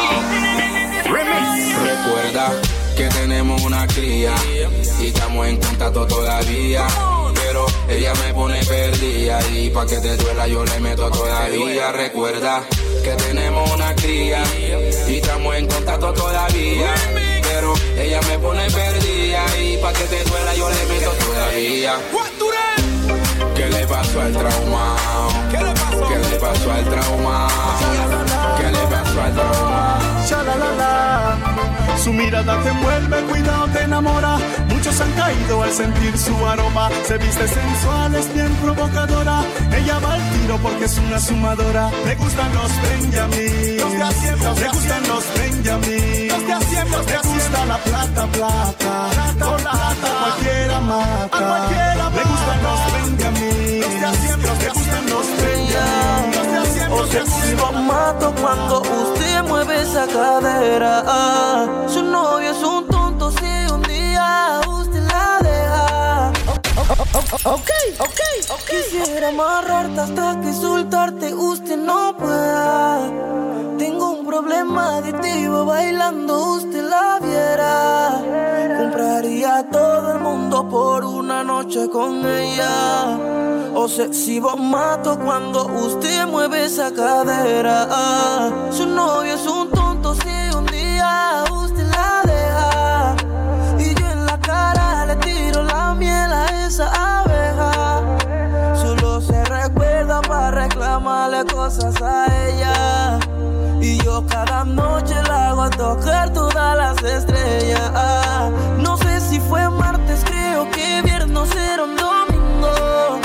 Recuerda que tenemos una cría y estamos en contacto todavía. Pero ella me pone perdida y pa' que te duela yo le meto todavía. Recuerda que tenemos una cría y estamos en contacto todavía. Pero ella me pone perdida y pa' que te duela yo le meto todavía. ¿Qué le pasa al trauma? ¿Qué le pasó? ¿Qué le pasó al trauma? ¿Qué le pasó al trauma? Su mirada te envuelve, cuidado te enamora. Muchos han caído al sentir su aroma. Se viste sensual, es bien provocadora. Ella va al tiro porque es una sumadora. Le gustan los Benjamin. Le gustan los Benjamin. Le gusta la plata, plata. Con plata cualquiera mata. Le gustan los Obsesivo mato cuando usted mueve esa cadera. Su novio es un tonto si un día usted la deja. Ok, ok, ok. Quisiera amarrarte hasta que soltarte usted no pueda. Tengo un problema adictivo bailando por una noche con ella. Obsesivo mato cuando usted mueve esa cadera. Su novio es un tonto si un día usted la deja. Y yo en la cara le tiro la miel a esa abeja. Solo se recuerda para reclamarle cosas a ella. Y yo cada noche la hago a tocar todas las estrellas. No sé si fue creo viernes era un domingo.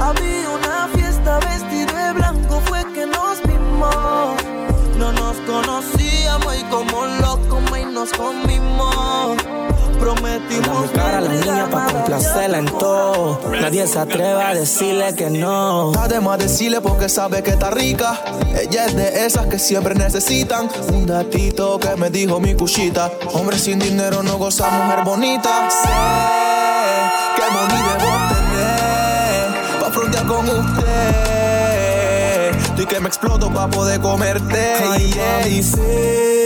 Había una fiesta vestido de blanco, fue que nos vimos. No nos conocíamos y como locos y nos comimos. Mi cara a la niña para complacerla en todo. Nadie se atreve a decirle que no. Además decirle porque sabe que está rica. Ella es de esas que siempre necesitan. Un datito que me dijo mi cuchita. Hombre sin dinero no goza mujer bonita. Sé que money debo tener. Pa' frontear con usted. Y que me exploto pa' poder comerte. Ay, ay, sé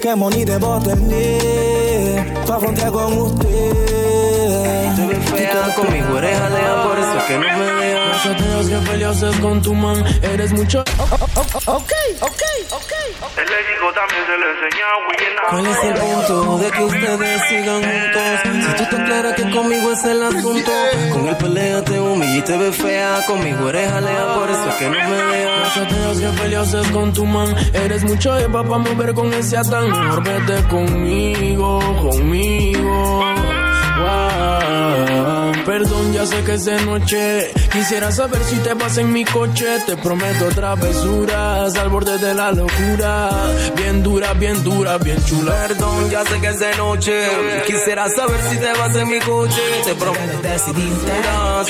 que money debo tener pa' frontear con usted. Te ves fea conmigo, eres jalea, por eso es que no me dejas. Los chateos que peleaste con tu man, eres mucho. Ok, ok, ok. El digo también se le enseña a William. ¿Cuál es el punto de que ustedes sigan juntos? Si tú te aclaras que conmigo es el asunto, con el pelea te humilla y te ves fea. Conmigo eres jalea, por eso es que no me dejas. Los chateos que peleaste con tu man, eres mucho de papá mover con ese atán. Mejor vete conmigo, conmigo. Wow. Perdón, ya sé que es de noche. Quisiera saber si te vas en mi coche. Te prometo travesuras al borde de la locura. Bien dura, bien dura, bien chula. Perdón, ya sé que es de noche. Quisiera saber si te vas en mi coche. Te prometo decidirte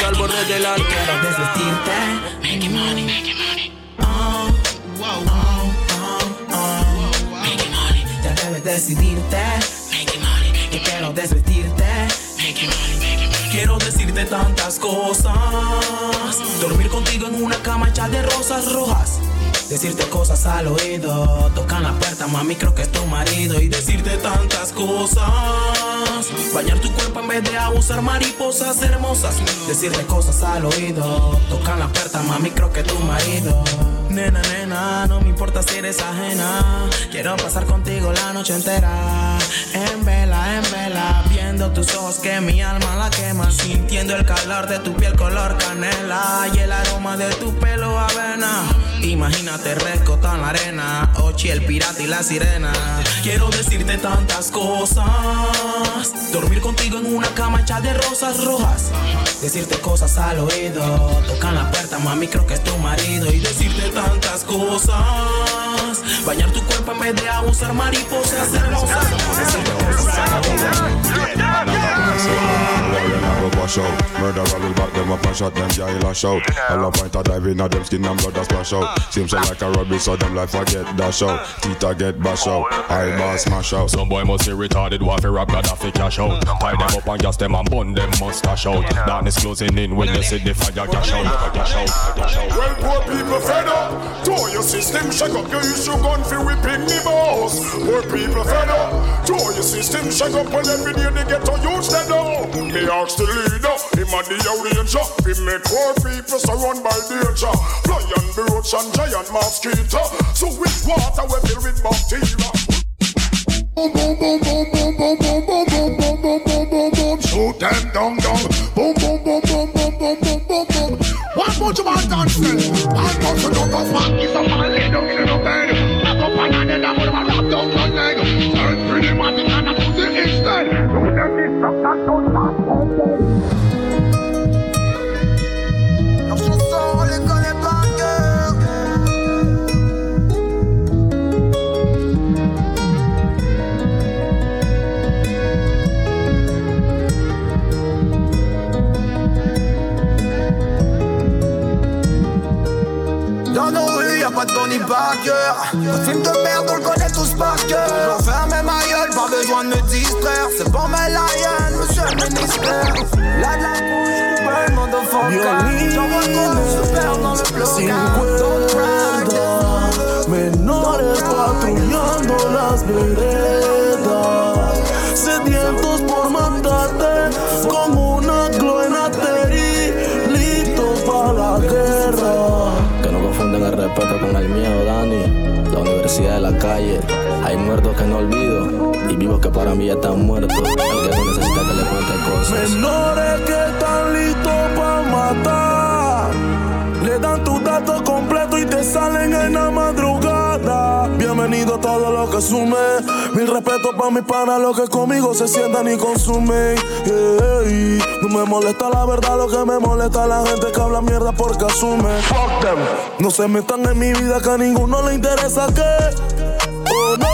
al borde de la locura. desvestirte. Make money, make money. Ya debes decidirte. Que quiero desvestirte. Quiero decirte tantas cosas. Dormir contigo en una cama hecha de rosas rojas. Decirte cosas al oído. Tocan la puerta, mami, creo que es tu marido. Y decirte tantas cosas. Bañar tu cuerpo en vez de abusar mariposas hermosas. Decirte cosas al oído. Tocan la puerta, mami, creo que es tu marido. Nena, nena, no me importa si eres ajena. Quiero pasar contigo la noche entera. En vela, en vela. Viendo tus ojos que mi alma la quema. Sintiendo el calor de tu piel color canela. Y el aroma de tu pelo avena. Imagínate rescotado en la arena. Ochi, el pirata y la sirena. Quiero decirte tantas cosas. Dormir contigo en una cama hecha de rosas rojas. Decirte cosas al oído. Tocan la puerta, mami, creo que es tu marido. Y decirte tantas cosas. Bañar tu cuerpo en vez de abusar mariposas hermosas. Decirte cosas al Wash out. Murder all will back them up and shot them jail lash out. All a point of dive in a them skin and blood a splash out. Seems so like a rubbish so them life forget dash out. Tita get bash out. Eyeball smash out. Some boy must be retarded, want fi rap Gaddafi cash out. Tie them up and gas them and bun them mustache out. Darkness closing in when you see the fire cash out. Cash out, cash out. Well, poor people fed up. Tour your system, shake up your issue gun for whipping the boss. Poor people fed up. Tour your system, shake up when every day they get to use them now. Me ask the leader, him a the arranger. We make poor people surround by danger. Lion, roach and giant mosquito. So with water we fill with bacteria. Boom, boom, boom, boom, boom, boom, boom, boom, boom, boom, boom, boom, boom, boom, shoot them down, down. Boom, boom, boom, boom, boom, boom, boom, boom, boom. One of man dance then. One bunch of no cause man is a man lay down in Dans nos rues, y'a pas de bonnie par cœur. Le film de merde, on le connaît tous par cœur. Faire mes maïles, pas besoin de me distraire. La je perds dans le bloc. Don't cry, Menores patrullando las veredas, De la calle. Hay muertos que no olvido y vivos que para mí ya están muertos. Menores que están listos para matar. Le dan tu dato completo y te salen en la madrugada. Bienvenido a todo lo que sume. Mil respeto para mis panas, los que conmigo se sientan y consumen. No me molesta la verdad, lo que me molesta es la gente que habla mierda porque asume. Fuck them. No se metan en mi vida que a ninguno le interesa que. Oh no.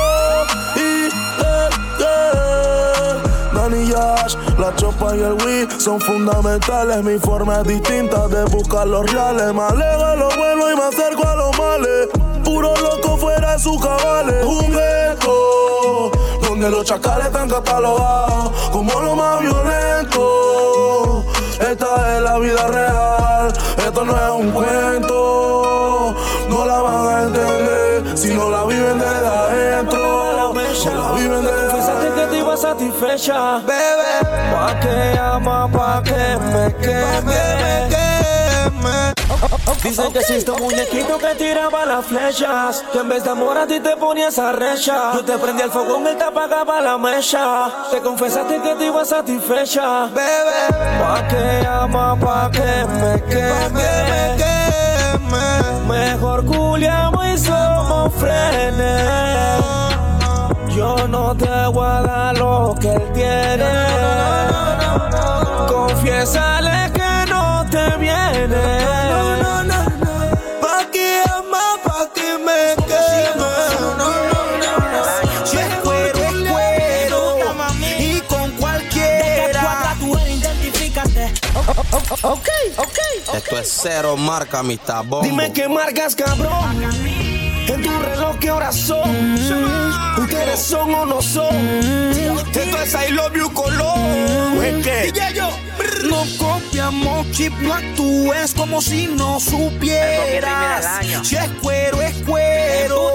Y, eh, eh. Danny Yash, la chopa y el Wii son fundamentales. Mi forma es distinta de buscar los reales. Me alejo de lo bueno y me acerco a los males. Puro loco fuera de sus cabales. Un ghetto donde los chacales están catalogados como lo más violento. La vida real, esto no es un cuento. No la van a entender si no la viven desde adentro. No la viven desde Pensaste que te iba satisfecha, bebé. Pa' que ama, pa' que me queme. Dicen que existe un muñequito que tiraba las flechas Que en vez de amor a ti te ponías a recha Yo te prendí el y él te apagaba la mecha Te confesaste que te ibas satisfecha. Bebé. Pa' que ama, pa' que me queme. Mejor culiamos y somos frenes. Yo no te voy a dar lo que él tiene. Confiésale que no te viene Pa' que ama, pa' que me queme Si es cuero, es cuero Y con cualquiera tú identifícate Ok, ok. Esto es cero marca, mi tabón. Dime qué marcas, cabrón. En tu reloj, ¿qué horas son? ¿Ustedes son o no son? Esto es I love you color. ¿Es qué? DJ yo. No copiamos chip, no actúes como si no supieras. Si es cuero, es cuero.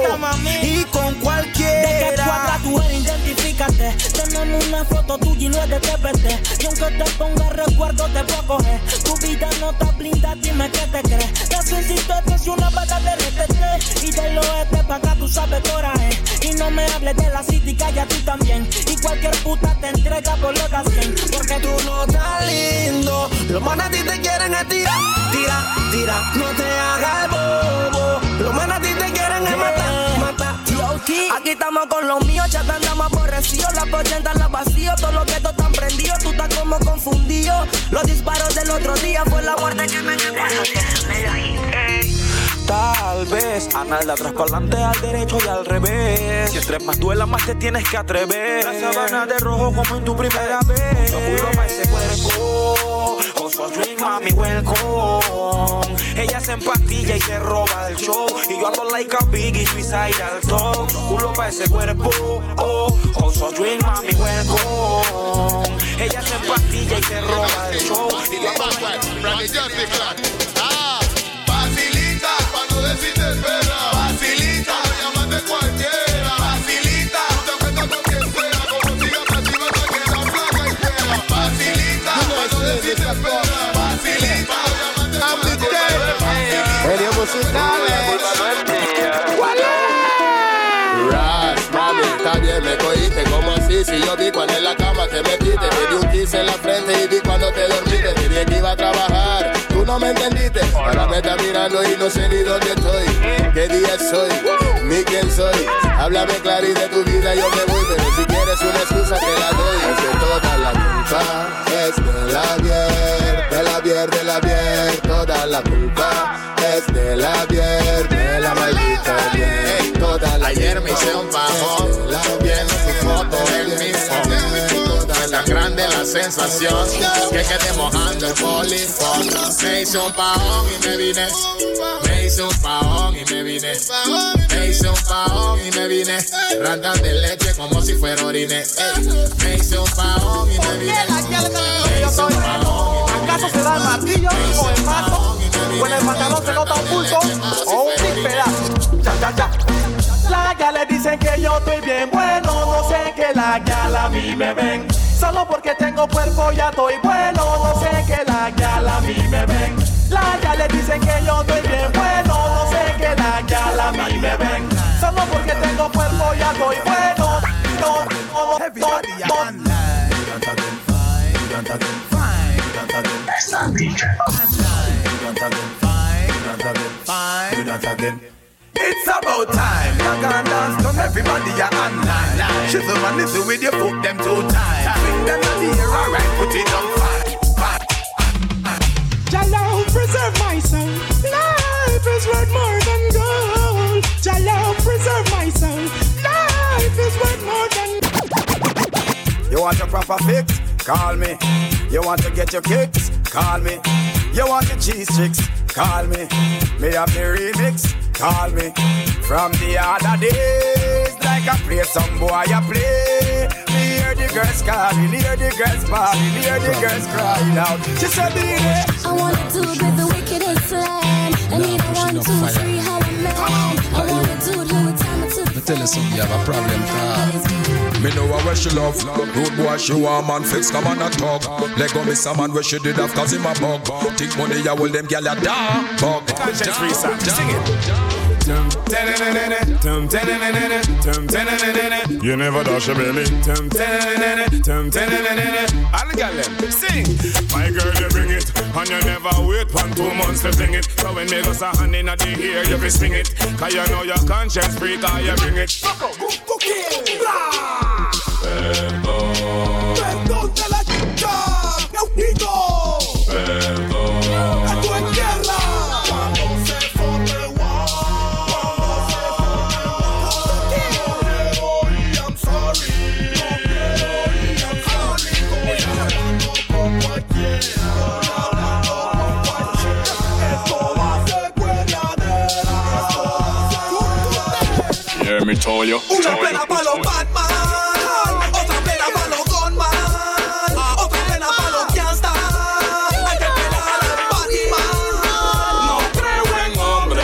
Y con cualquiera. tú eres, Tenemos una foto tuya y no es de TPT. Y aunque te ponga recuerdo, te puedo coger. Tu vida no está blinda, dime qué te crees. Sensible es una bata de RTT. Y del oeste pa' acá tú sabes coraje. Y no me hables de la city, calla tú también. Y cualquier puta te entrega por lo que hacen. Porque tú no estás lindo. Los manes a ti te quieren es tirar, tira, tira. No te hagas bobo. Los manes a ti te quieren es matar, matar. Aquí estamos con los míos, ya te andamos aborrecidos. La pochenta la vacío, todos los guetos están prendidos. Tú estás como confundido. Los disparos del otro día fue la muerte que me Tal vez Ana de atrás para adelante, al derecho y al revés. Si entre más duela, más te tienes que atrever. La sabana de rojo como en tu primera vez. Yo juro pa' ese cuerpo. Also drink, mami, welcome. Ella se empastilla y se roba el show. Y yo ando like a biggie, suicide al top. Juro pa' ese cuerpo. Oh, also drink, mami, welcome. Ella se empastilla y se roba el show. Y yo ando like facilita Si yo vi cuando en la cama te metiste Te di un kiss en la frente y vi cuando te dormiste Te dije que iba a trabajar Tú no me entendiste. Ahora me estás mirando y no sé ni dónde estoy. ¿Qué día soy? Ni quién soy. Háblame claro y de tu vida yo me voy. Pero si quieres una excusa te la doy. Es que toda la culpa es de la bier, de la bier, de la bier. Toda la culpa es de la bier, de la maldita bier. Toda la Ayer me hice un bajón viendo su foto en mi phone. Es tan grande la sensación que quedé mojando el polifón. Me hice un pajón y me vine. Me hice un pajón y me vine. Me hice un pajón y me vine. Randas de leche como si fuera orine. Me hice un pajón y me vine. Me hice un pajón. ¿Acaso se da el martillo o el mazo? ¿O en el pantalón se nota un pulso o un big pedazo? Ya, ya, ya. Gala dicen que yo estoy bien bueno, no sé que la gala a mí me ven. Solo porque tengo cuerpo ya estoy bueno, no sé que la gala a mí me ven. La gala dicen que yo estoy bien bueno, no sé que la gala a mí me ven. Solo porque tengo cuerpo ya estoy bueno. No, no, no, no, no. It's about time. Now go and dance, come everybody ya online. Shizzle and listen with your foot them two times. Bring them to the air, alright, put it on fire. Jalo, preserve my soul. Life is worth more than gold. Jalo, preserve my soul. Life is worth more than You want a proper fix? Call me. You want to get your kicks? Call me. You want your cheese chicks? Call me. Me have the remix? Call me. From the other days, like I play some boy, I play. Me hear the girls calling, hear the girls bawling, hear the girls crying out. She said, "Baby, I wanted to get the wickedest slam. I need a one, two, three, how a man. I wanted to do it time to Me tell you something, you have a problem, car. Me know where she love. Road boy, she want man fix, come on a talk. Let go me some man where she did have cause him a bug. Think money, ya hold them gyal a dog. Bug. Conscience. Sing it. You never dash your belly. All the them, sing. My girl, you bring it, and you never wait one two months to sing it. So when me goes a hand in the ear, you be swing it. Cause you know your conscience free, cause you bring it. Perdón de la chica, Neutito. Perdón. Una pena para los Batman. Otra pena para los Gunman. Otra pena para los Gangsta. Hay que al Batman. No creo en hombre,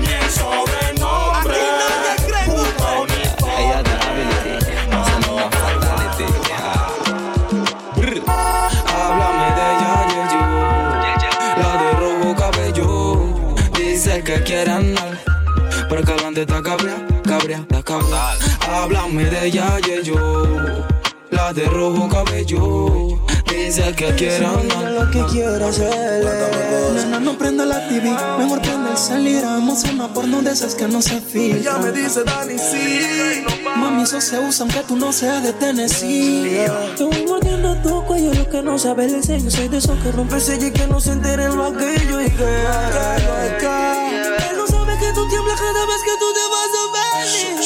ni en sobrenombre. Puta uniforme. Ella da ability, una fatality. Háblame de ella, yo, la de rojo cabello. Dice que quiere andar, pero que adelante está cabrea, cabrea, está cabrea. Háblame de ella, yo, la de rojo cabello. Dice que quiere andar. lo que quiero hacerle. Nena, no prenda la TV, mejor prende el salir. Emociona porno de esas que no se filtran. Ella me dice, Dani, sí. Mami, eso se usa aunque tú no seas de Tennessee. Te voy mordiendo tu cuello, lo que no sabe el diseño. Soy de esos que rompe el y que no se entere lo aquello. Y que Él no sabe que tú tiemblas cada vez que tú te vas a venir.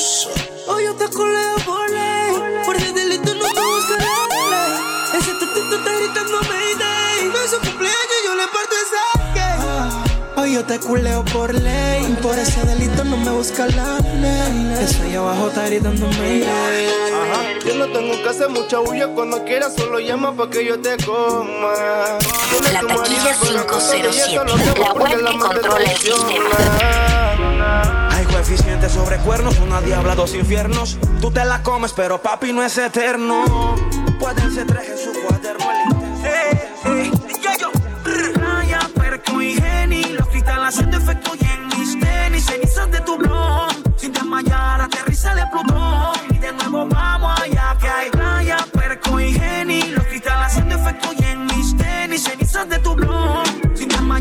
Hoy yo te coleo por ley. Por el delito no te buscaré. Ese tetito está gritando Mayday. No es su cumpleaños, yo le parto esa que. Hoy yo te culeo por ley. Por ese delito no me busca la ley. Eso ahí abajo está gritando Mayday. Yo no tengo que hacer mucha bulla cuando quieras, solo llama pa' que yo te coma. La taquilla 507, la web que controla el sistema. Hay coeficiente sobre cuernos, una diabla, dos infiernos. Tú te la comes, pero papi no es eterno. Pueden ser tres en su cuaderno el intenso. Eh, eh. Raya, perco y geni. Los cristales haciendo efecto y en mis tenis. Cenizas de tu blog. Sin desmayar, aterriza de Plutón. Y de nuevo vamos allá que hay raya, perco y geni. Los cristales haciendo efecto y en mis tenis. Cenizas de tu blog.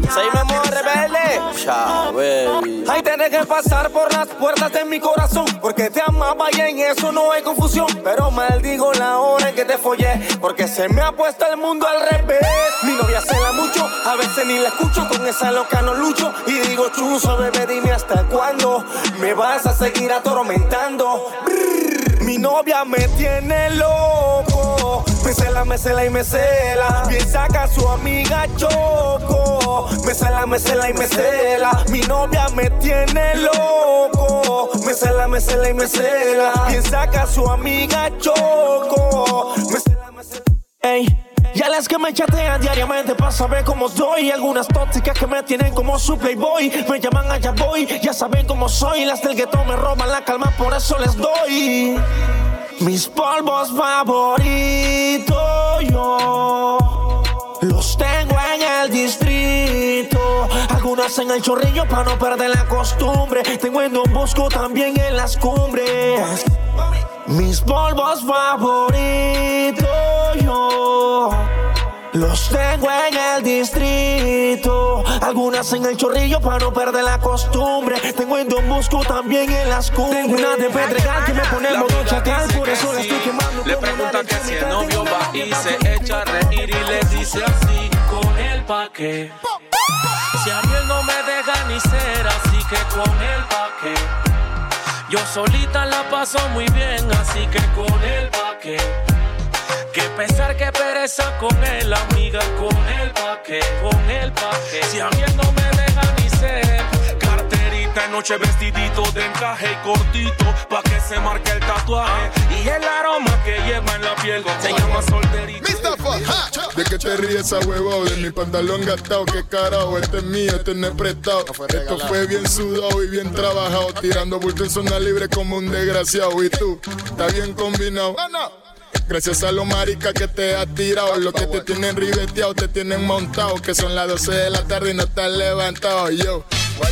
Sin Chao, baby. Ay, tenés que pasar por las puertas de mi corazón. Porque te amaba y en eso no hay confusión. Pero maldigo la hora en que te follé. Porque se me ha puesto el mundo al revés. Mi novia se la mucho, a veces ni la escucho. Con esa loca no lucho. Y digo, chuzo, bebé, dime hasta cuándo me vas a seguir atormentando. Mi novia me tiene loco. Me cela, me cela y me cela. Piensa que a su amiga choco. Me cela, me cela y me cela. Mi novia me tiene loco. Me cela, me cela y me cela. Piensa que a su amiga choco. Me cela, me cela. Ey. Y a las que me chatean diariamente para saber cómo estoy. Algunas tóxicas que me tienen como su playboy. Me llaman allá voy, ya saben cómo soy. Las del gueto me roban la calma, por eso les doy. Mis polvos favoritos yo los tengo en el distrito. Algunas en el chorrillo para no perder la costumbre. Tengo en Don Bosco también en las cumbres. Mis polvos favoritos yo los tengo en el distrito. Algunas en el chorrillo para no perder la costumbre. Tengo en Don Bosco también en las cumbres. Tengo una de Pedregal que me pone el modo chacal. Por eso la estoy quemando. Le pregunta que si el novio va y se echa a reír y le dice así con él pa' qué. Si a mí él no me deja ni ser, así que con qué. Yo solita la paso muy bien, así que con él pa' qué. Que pesar, que pereza con él, amiga, con él pa' qué, con él pa' qué. Si a mí no me deja ni ser, en noche vestidito de encaje y cortito, pa' que se marque el tatuaje. Y el aroma que lleva en la piel se llama solterito. ¿De qué te ríes esa huevo? De mi pantalón gastado, qué carajo, este es mío, este no es prestado. Esto fue bien sudado y bien trabajado, tirando bulto en zona libre como un desgraciado. Y tú, está bien combinado. Gracias a los maricas que te has tirado, los que te tienen ribeteado, te tienen montado, que son las 12 de la tarde y no estás levantado. Yo, why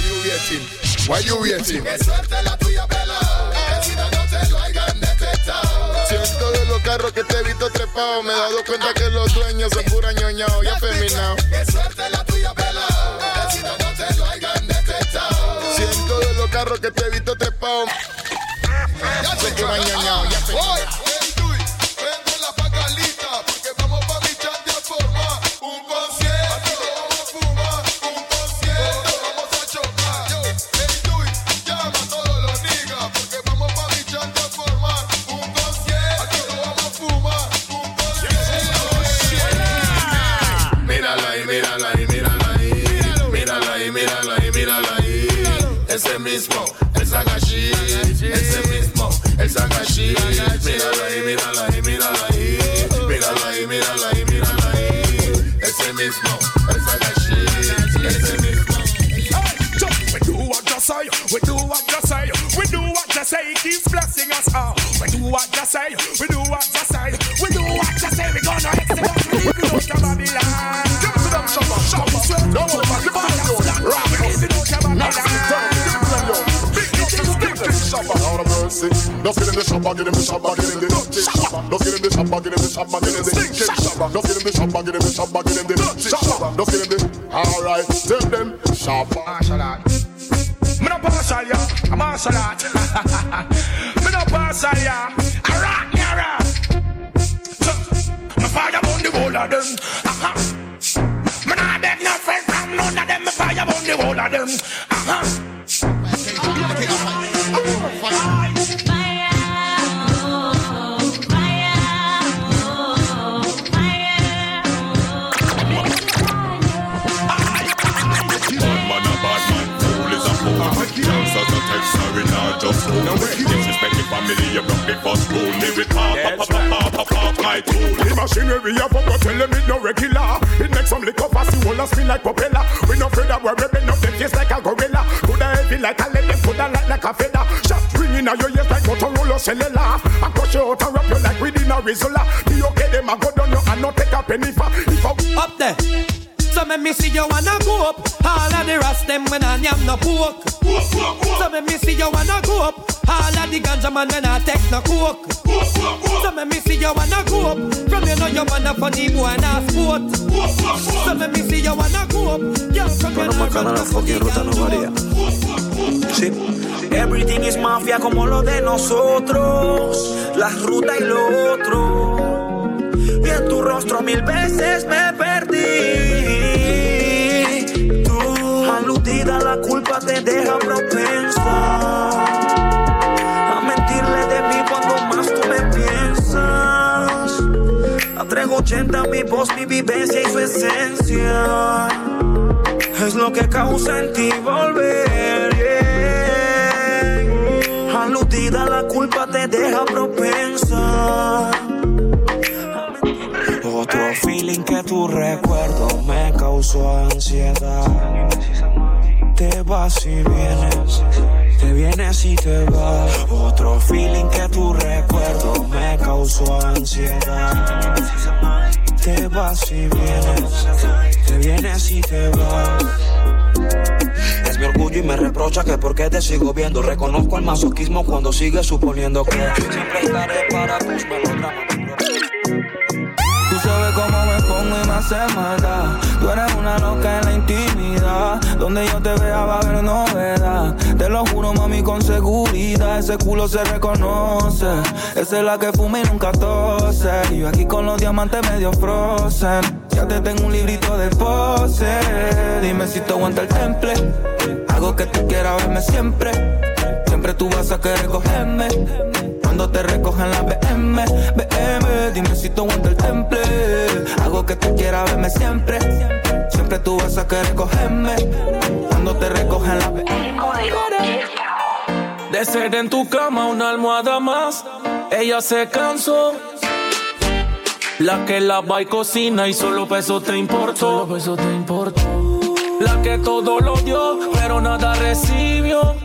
you? Why you waiting? Que suerte la tuya, pelado. Que si no, no te lo hayan detectado. Siento de los carros que te he visto trepado, me he dado cuenta que los dueños son pura ñoñao y afeminado. Que suerte la tuya, pelado. Que si no, no te lo hayan detectado. Siento de los carros que te he visto trepado, son pura ñoñao y afeminado. Mismo, el Sagashi. Ese mismo, el Sagashi. Mírala ahí, mírala ahí, mírala ahí. Mírala ahí, mírala ahí, mírala ahí. Ese mismo, el Sagashi. Ese mismo. We do what you say, we do what you say, we do what you say, keeps blessing us all. We do what you say, we do what you say, we do what you say, we gonna exodus, we leave it out of Babylon. Just get in the shopper, get in the shopper, get in the dirty shopper. Just get in the shopper, get in the shopper, get in the stinking shopper. Just get in the shopper, get in the shopper, get in the dirty shopper. Just get in the. Alright, tell them shopper. Martial art. Me no partial, yeah. I'm martial art. [laughs] Me no partial, yeah. I rock, rock. Me fire on the whole of them. Uh-huh. Me nah beg no friend from none of them. Me fire on the whole of them. Uh-huh. The family, you broke the first rule. Me with pop, pop, pop, pop, pop, pop, my tool. The machinery up up, go tell them it no regular. It makes some liquor fast, you all spin like propeller. We no afraid that we're ripping up the face like a gorilla. Coulda heavy like a lead, coulda light like a feather. Shot ringing out your ears like Motorola cellular. I crush you out and wrap you like within a Rizzola. Be okay, them a go down you and not take a penny for. If I Up there. So me me see you wanna go up. All of the rest them when I am no pork. So me me see you wanna go up. All of the ganja man when I take no coke. So me me see you wanna go up. From you know you man a funny boy and a sport. So me me see you wanna go up. Girl from you know buscando la fucking ruta no varía. Sí. Everything is mafia como lo de nosotros. La ruta y lo otro. Y en tu rostro mil veces me perdí. Tú, aludida, la culpa te deja propensa. A 380 mi voz, mi vivencia y su esencia. Es lo que causa en ti volver. yeah. Aludida, la culpa te deja propensa. Otro feeling que tu recuerdo me causó ansiedad. Te vas y vienes, te vienes y te vas. Otro feeling que tu recuerdo me causó ansiedad. Te vas y vienes, te vienes y te vas. Mi orgullo y me reprocha que por qué te sigo viendo. Reconozco el masoquismo cuando sigues suponiendo que siempre estaré para tus melodramas. Hace maldad. Tú eres una loca en la intimidad. Donde yo te vea va a haber novedad. Te lo juro, mami, con seguridad. Ese culo se reconoce. Esa es la que fuma y nunca tose. Y yo aquí con los diamantes medio frozen. Ya te tengo un librito de pose. Dime si te aguanta el temple. Hago que tú quieras verme siempre. Siempre tú vas a querer cogerme. Cuando te recogen la BM, BM, dime si tú aguanta el temple. Hago que tú quieras verme siempre. Siempre tú vas a querer cogerme. Cuando te recogen la BM. De ser en tu cama una almohada más, ella se cansó. La que lava y cocina y solo peso te importó. Solo te importó. La que todo lo dio, pero nada recibió.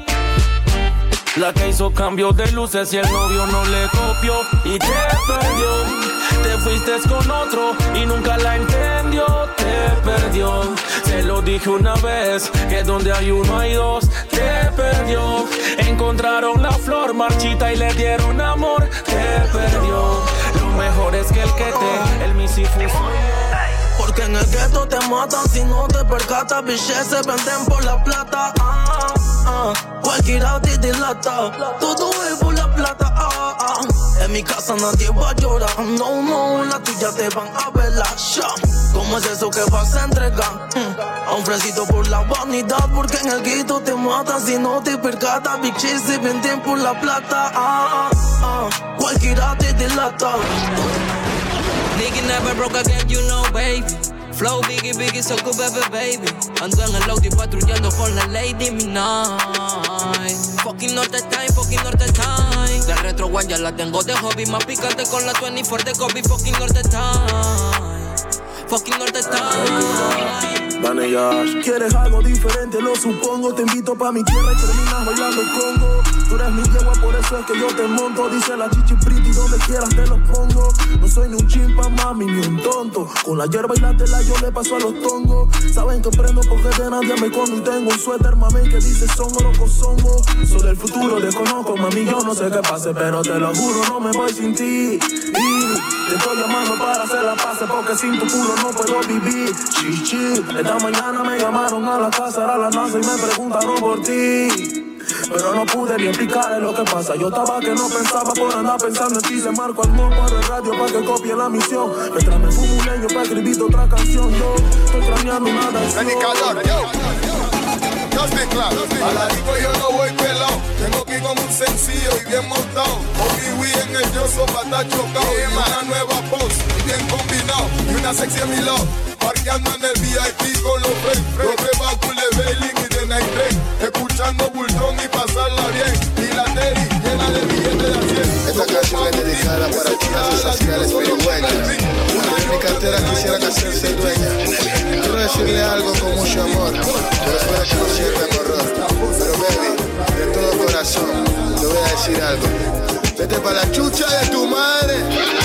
La que hizo cambio de luces y el novio no le copió y te perdió. Te fuiste con otro y nunca la entendió, te perdió. Se lo dije una vez, que donde hay uno hay dos, te perdió. Encontraron la flor marchita y le dieron amor, te perdió. Lo mejor es que el que te, el misifuso. Porque en el gueto te matan si no te percatas. Biches se venden por la plata. Ah, ah. Cualquiera te dilata. Todo es por la plata. Ah, ah. En mi casa nadie va a llorar. No, no, la tuya te van a ver la ¿Cómo es eso que vas a entregar? Mm. A un fresito por la vanidad. Porque en el gueto te matan si no te percatas. Biches se venden por la plata. Ah, ah, ah. Cualquiera te dilata. Nigga never broke again, you know, baby. Flow biggie, biggie, good, baby, baby. Ando en el Audi patrullando con la Lady Midnight. Fucking Norte Time, fucking Norte Time. De retro one ya la tengo de hobby. Más picante con la 24 de Kobe. Fucking Norte Time. Fucking Norte Time. Vanillas. Quieres algo diferente, lo supongo. Te invito pa' mi tierra y terminas bailando congo. Tú eres mi yegua, por eso es que yo te monto. Dice la chichi pretty, donde quieras te lo pongo. No soy ni un chimpa, mami, ni un tonto. Con la hierba y la tela yo le paso a los tongos. Saben que prendo porque de nadie me escondo. Y tengo un suéter, mami, que dice son oro songo. Soy del futuro, desconozco, mami, yo no sé qué pase. Pero te lo juro, no me voy sin ti. Y te estoy llamando para hacer la paz porque sin tu culo no puedo vivir. Chichi, esta mañana me llamaron a la casa, a la NASA y me preguntaron por ti. Pero no pude ni explicarle lo que pasa. Yo estaba que no pensaba por andar pensando en ti. Se marco al por el radio para que copie la misión. Mientras me fumo un leño para escribir otra canción. Yo estoy craneando una canción. Just be claro. A la disco yo no voy pelado. Tengo que ir como un sencillo y bien montado. Obi Wee en el yo sopa está chocado. Y una nueva post y bien combinado. Y una sexy a mi lado. Parqueando en el VIP con los friends. Los rebacos de Bailing y de Night Train. Escuchando Bulldog y pasarla bien. Y la Terry llena de billetes de a 100. Esta canción es dedicada para chicas sociales pedigüeñas. De mi cartera quisieran hacerse dueña. Decirle algo con mucho amor, pero espero que no sientan horror. Pero baby, de todo corazón, te voy a decir algo. Vete para la chucha de tu madre.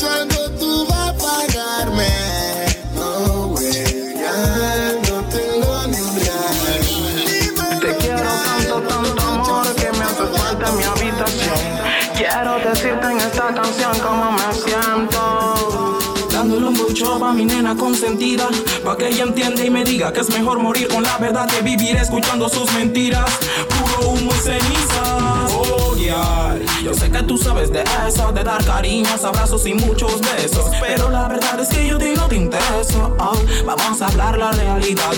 Algo tú vas a pagarme. No, güey, ya no tengo ni un real. Te quiero tanto, tanto amor que me hace falta en mi habitación. Quiero decirte en esta canción cómo me siento. Dándole un bucho pa' mi nena consentida Pa' que ella entienda y me diga que es mejor morir con la verdad Que vivir escuchando sus mentiras Puro humo y ceniza Yo sé que tú sabes de eso De dar cariños, abrazos y muchos besos Pero la verdad es que yo ti no te intereso Oh, Vamos a hablar la realidad,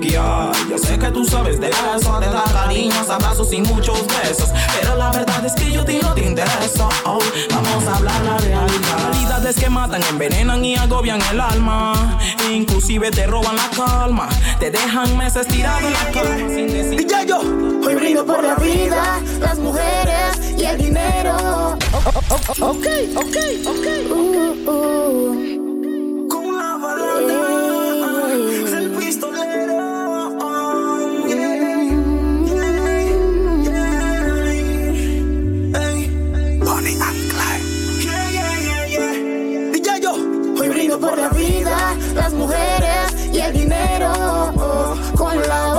yeah. Yo sé que tú sabes de eso De dar cariños, abrazos y muchos besos Pero la verdad es que yo ti no te intereso Oh, Vamos a hablar la realidad Realidades que matan, envenenan y agobian el alma. Inclusive te roban la calma. Te dejan meses tirado en la cama. Y ya yo, hoy brindo por la vida, las mujeres y el dinero. Ok, ok, ok. Uh, uh. Con la balada del pistolero. Bonnie and Clyde. Y ya yo, hoy brindo por la vida, las mujeres y el dinero. Con la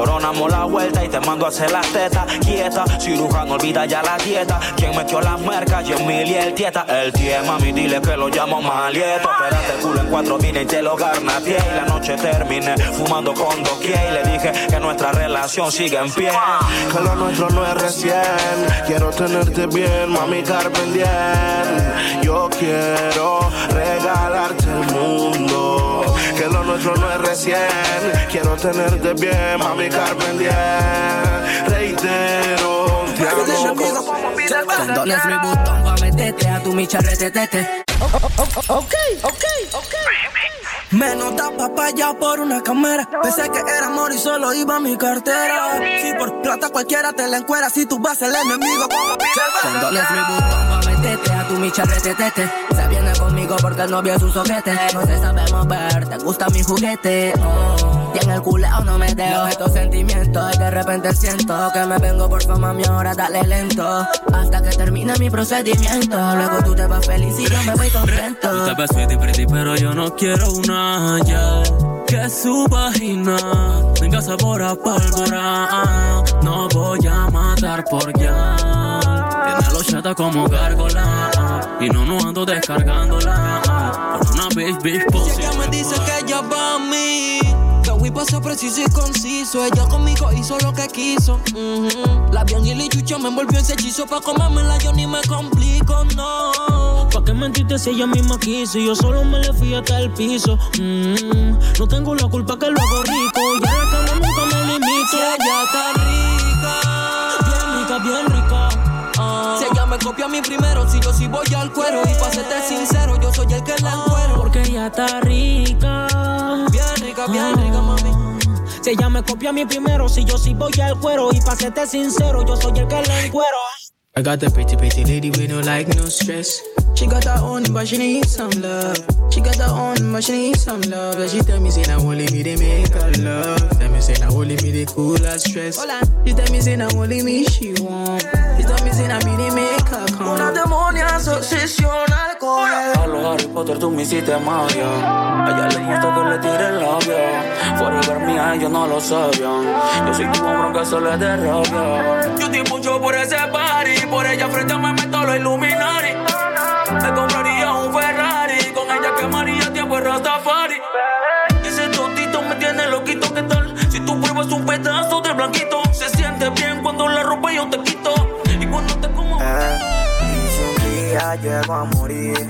coronamos la vuelta y te mando a hacer las tetas quieta. Cirujano olvida ya la dieta. Quien metió las mercas, yo mil y el tieta. El tie, mami, dile que lo llamo malieto. Espérate el culo en cuatro vine y te lo garnateé. Y la noche terminé fumando con doquier. Y le dije que nuestra relación sigue en pie. Que lo nuestro no es recién. Quiero tenerte bien, mami Carmen bien. Yo quiero regalarte. Que lo nuestro no es recién. Quiero tenerte bien, mami Carmen bien. Reitero, te amo. Condones mi botón pa' meterte a tu micha retetete. Ok, ok, ok. Me nota papaya por una cámara. Pensé que era amor y solo iba mi cartera. Si por plata cualquiera te la encuera, si tú vas el enemigo, Condones mi botón pa' meterte a tu micha retetete. Porque el novio es un soquete. No se sabe mover, te gusta mi juguete. Oh. Y en el culeo no me dejo estos sentimientos. Y de repente siento que me vengo por fama, mi ahora dale lento. Hasta que termine mi procedimiento. Luego tú te vas feliz y yo me voy contento. Tú te ves sweetie pretty, pero yo no quiero una ya. Que su vagina tenga sabor a pólvora. No voy a matar por ya. Como gárgola. Y no, no ando descargándola. Por una bitch, bitch, pussy. Ella me dice que ella va a mí. Que Wii pasa preciso y conciso. Ella conmigo hizo lo que quiso. Ujú. La bien y la chucha me envolvió ese hechizo. Pa' comérmela yo ni me complico, no. ¿Pa' qué mentiste si ella misma quiso? Y yo solo me le fui hasta el piso. Mm, no tengo la culpa que lo hago rico. Y a la cama nunca me limito. Si ella está rica, bien rica, bien rica. Copia a mí primero, si yo sí voy al cuero. Y pa' serte sincero, yo soy el que la encuero. Porque ella está rica. Bien rica, bien rica, mami. Si ella me copia a mí primero, si yo sí voy al cuero. Y pa' serte sincero, yo soy el que la encuero. I got a pretty, pretty lady with no like, no stress. She got her own, but she need some love. She got her own, but she need some love. And she tell me, say, now only me, they make her love. Tell me, say, now only me, they cool her stress. She tell me, say, now only me, she want. She tell me, say, now me, they make her come. Una demonia se Harry Potter tú me hiciste magia. A ella le gusta que le tire el labio. Forever mía, ellos no lo sabían. Yo soy tu hombre que se le dé rabia. Yo te mucho por ese party. Por ella frente me meto los Illuminati. Me compraría un Ferrari. Con ella quemaría tiempo en Rastafari. Ese totito me tiene loquito, ¿qué tal? Si tú pruebas un pedazo de blanquito, se siente bien cuando la ropa yo te quito. Y cuando te como. Y si un día llego a morir,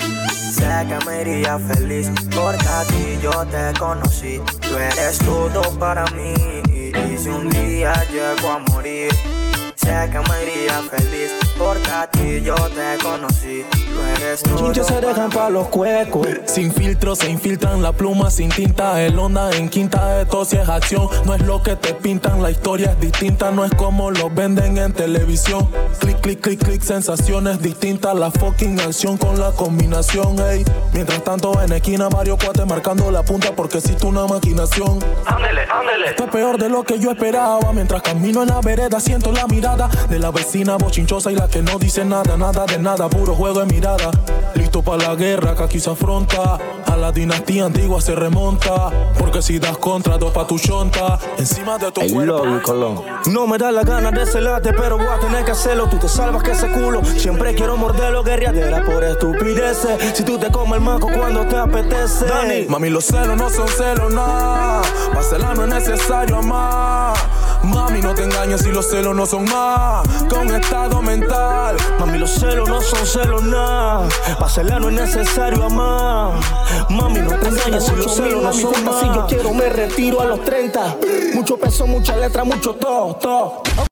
sé que me iría feliz. Porque a ti yo te conocí, tú eres todo para mí. Y si un día llego a morir, sé que me iría feliz. Porque a ti yo te conocí. Tú eres todo. Chinches se dejan pa' los cuecos. Sin filtro se infiltran la pluma sin tinta. El onda en quinta, esto si es acción. No es lo que te pintan, la historia es distinta. No es como lo venden en televisión. Clic, clic, clic, clic, sensaciones distintas. La fucking acción con la combinación, ey. Mientras tanto en esquina, varios cuates marcando la punta porque existe una maquinación. Ándele, ándele. Esto es peor de lo que yo esperaba. Mientras camino en la vereda, siento la mirada de la vecina bochinchosa y la que no dice nada, nada de nada, puro juego de mirada. Listo para la guerra que aquí se afronta. A la dinastía antigua se remonta. Porque si das contra, dos pa' tu chonta. Encima de tu cuerpo. No me da la gana de celarte, pero voy a tener que hacerlo. Tú te salvas que ese culo. Siempre quiero morderlo, guerriadera por estupideces. Si tú te comes el maco cuando te apetece. Dani, mami, los celos no son celos, nada. Pa' celar no es necesario amar. Mami, no te engañes si los celos no son más con estado mental. Mami, los celos no son celos nada. Pa' celar no es necesario amar. Mami, no te engañes si los celos no son más. Si yo quiero me retiro a los 30. Mucho peso, mucha letra, mucho todo, todo.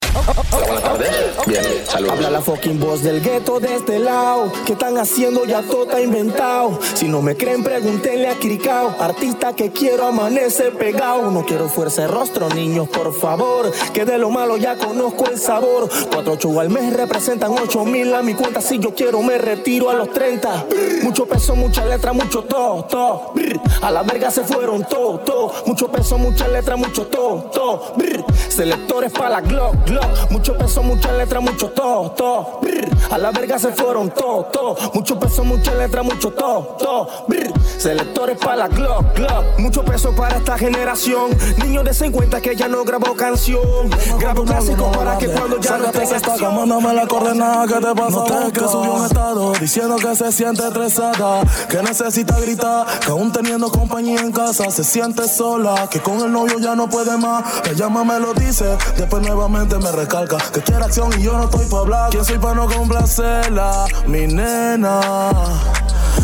Buenas tardes. Bien, saludos. Habla la fucking voz del gueto de este lado. ¿Qué están haciendo? Ya todo está inventado. Si no me creen, pregúntenle a Kirikao. Artista que quiero amanece pegado. No quiero fuerza de rostro, niños, por favor. Que de lo malo ya conozco el sabor. Cuatro ocho al mes representan ocho mil a mi cuenta. Si yo quiero, me retiro a los 30. Mucho peso, mucha letra, mucho todo. Brr. A la verga se fueron todo, todo. Mucho peso, mucha letra, mucho todo. Brr. Selectores para la Glock, Glock. Mucho peso, mucha letra, mucho todo, todo. Brr. A la verga se fueron todo, todo. Mucho peso, mucha letra, mucho todo, todo. Brr. Selectores para la Glock, Glock. Mucho peso para esta generación. Niños de 50 que ya no grabó canción. Grabo clásico para que cuando ya no tenga acción. mándame la coordenada que te pasa. No que subió un estado diciendo que se siente estresada, que necesita gritar, que aún teniendo compañía en casa se siente sola, que con el novio ya no puede más. Me llama, me lo dice, después nuevamente me recalca que quiere acción y yo no estoy para hablar. ¿Quién soy para no complacerla? Mi nena.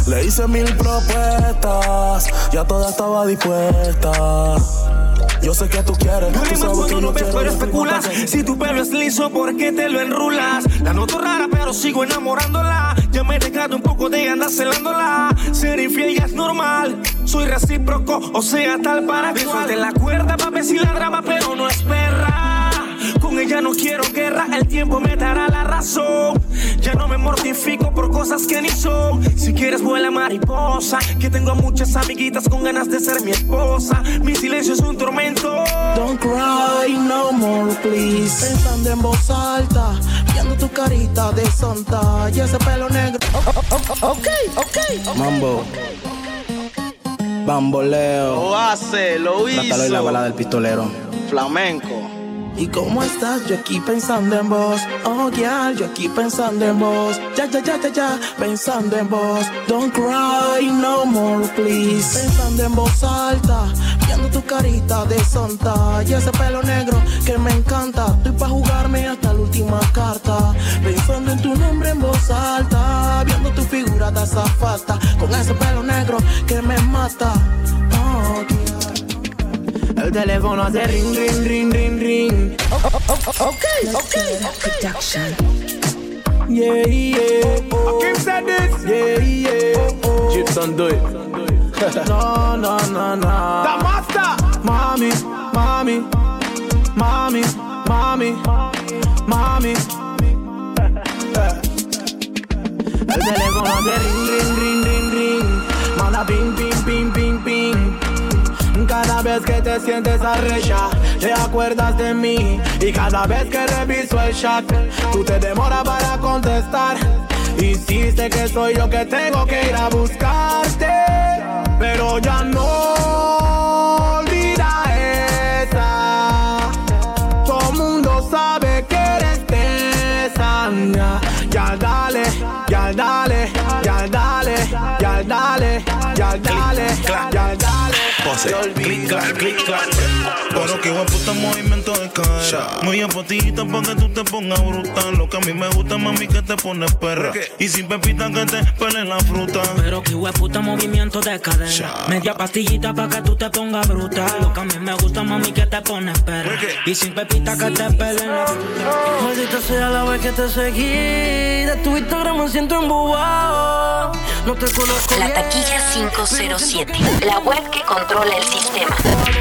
Le hice mil propuestas, ya toda estaba dispuesta. Yo sé que tú quieres, tú que cuando lo ves, quiero. pero no especulas. Si tu pelo es liso, ¿por qué te lo enrulas? La noto rara, pero sigo enamorándola. Ya me he dejado un poco de andar celándola. Ser infiel ya es normal. Soy recíproco, o sea, tal para cual. de la cuerda, papi, si la drama, pero no es perra. Con ella no quiero guerra, el tiempo me dará la razón. Ya no me mortifico por cosas que ni son. Si quieres vuela mariposa, que tengo muchas amiguitas con ganas de ser mi esposa. Mi silencio es un tormento. Don't cry no more, please. Pensando en voz alta, viendo tu carita de santa y ese pelo negro. ok, ok. Mambo. Bamboleo. Lo hace, lo hizo. Trátalo y la bala del pistolero. Flamenco. ¿Y cómo estás? Yo aquí pensando en vos. Oh, yeah, yo aquí pensando en vos. Ya, ya, ya, ya, ya, pensando en vos. Don't cry no more, please. Pensando en voz alta, viendo tu carita de santa y ese pelo negro que me encanta. Estoy pa' jugarme hasta la última carta. Pensando en tu nombre en voz alta, viendo tu figura de azafata. Con ese pelo negro que me mata. Oh, yeah. El teléfono hace ring, ring, ring, ring, ring. ok, ok, Yeah, yeah. Kim said this. Yeah, yeah. Gibson, do it. No, no, no, no. The master. Mami, mami, mami, mami, mami. El teléfono hace ring, ring, ring, ring, ring. Manda ping, ping, ping, ping, ping. Cada vez que te sientes arrecha, te acuerdas de mí. Y cada vez que reviso el chat, tú te demoras para contestar. Hiciste que soy yo que tengo que ir a buscarte. Pero ya no Clic, clac, clic, clac. Pero qué buen puta movimiento de cadera. Muy bien potita pa' que tú te pongas brutal. Lo que a mí me gusta, mami, que te pones perra. Y sin pepita que te pele la fruta. Pero qué buen puta movimiento de cadera. Media pastillita pa' que tú te pongas brutal. Lo que a mí me gusta, mami, que te pones perra. Y sin pepita que te pele la fruta. Maldita sea la vez que te seguí. De tu Instagram me siento embobado. No te conozco. La taquilla 507. La web que controla el sistema.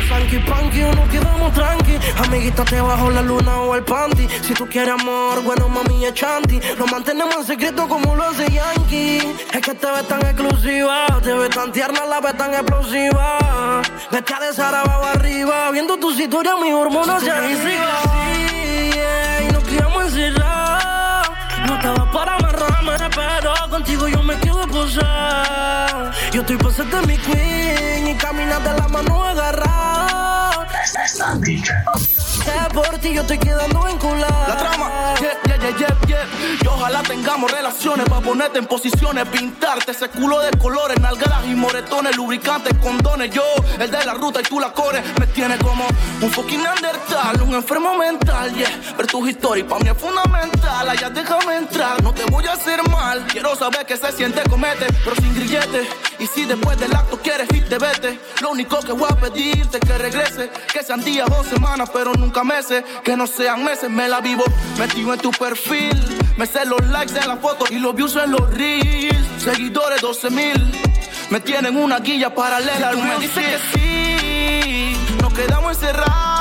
Funky punky, nos quedamos tranqui. Amiguita, te bajo la luna o el panty. Si tú quieres amor, bueno, mami, es chanti. Lo mantenemos en secreto como lo hace Yankee. Es que te ves tan exclusiva. Te ves tan tierna, la ves tan explosiva. Vete a desarabado arriba. Viendo tu historia, mis hormonas se Y nos quedamos encerrados. No estaba para amarrarme, pero contigo yo me quedo posar. Yo estoy pasando mi queen de la mano agarrada. Que por ti yo estoy quedando vinculado. La trama, yeah, yeah, yeah, yeah. Y ojalá tengamos relaciones para ponerte en posiciones, pintarte ese culo de colores, nalgadas y moretones, lubricantes, condones. Yo, el de la ruta y tú la corres, me tiene como un fucking undertal, un enfermo mental, yeah. Ver tus historias para mí es fundamental. Allá déjame entrar, no te voy a hacer mal. Quiero saber qué se siente comete, pero sin grillete. Y si después del acto quieres irte, vete. Lo único que voy a pedirte es que regrese, que sean días o semanas, pero nunca meses. Que no sean meses, me la vivo metido en tu perfil. Me sé los likes de la foto y los views en los reels. Seguidores 12 mil. Me tienen una guilla paralela al me dice que sí. Nos quedamos encerrados.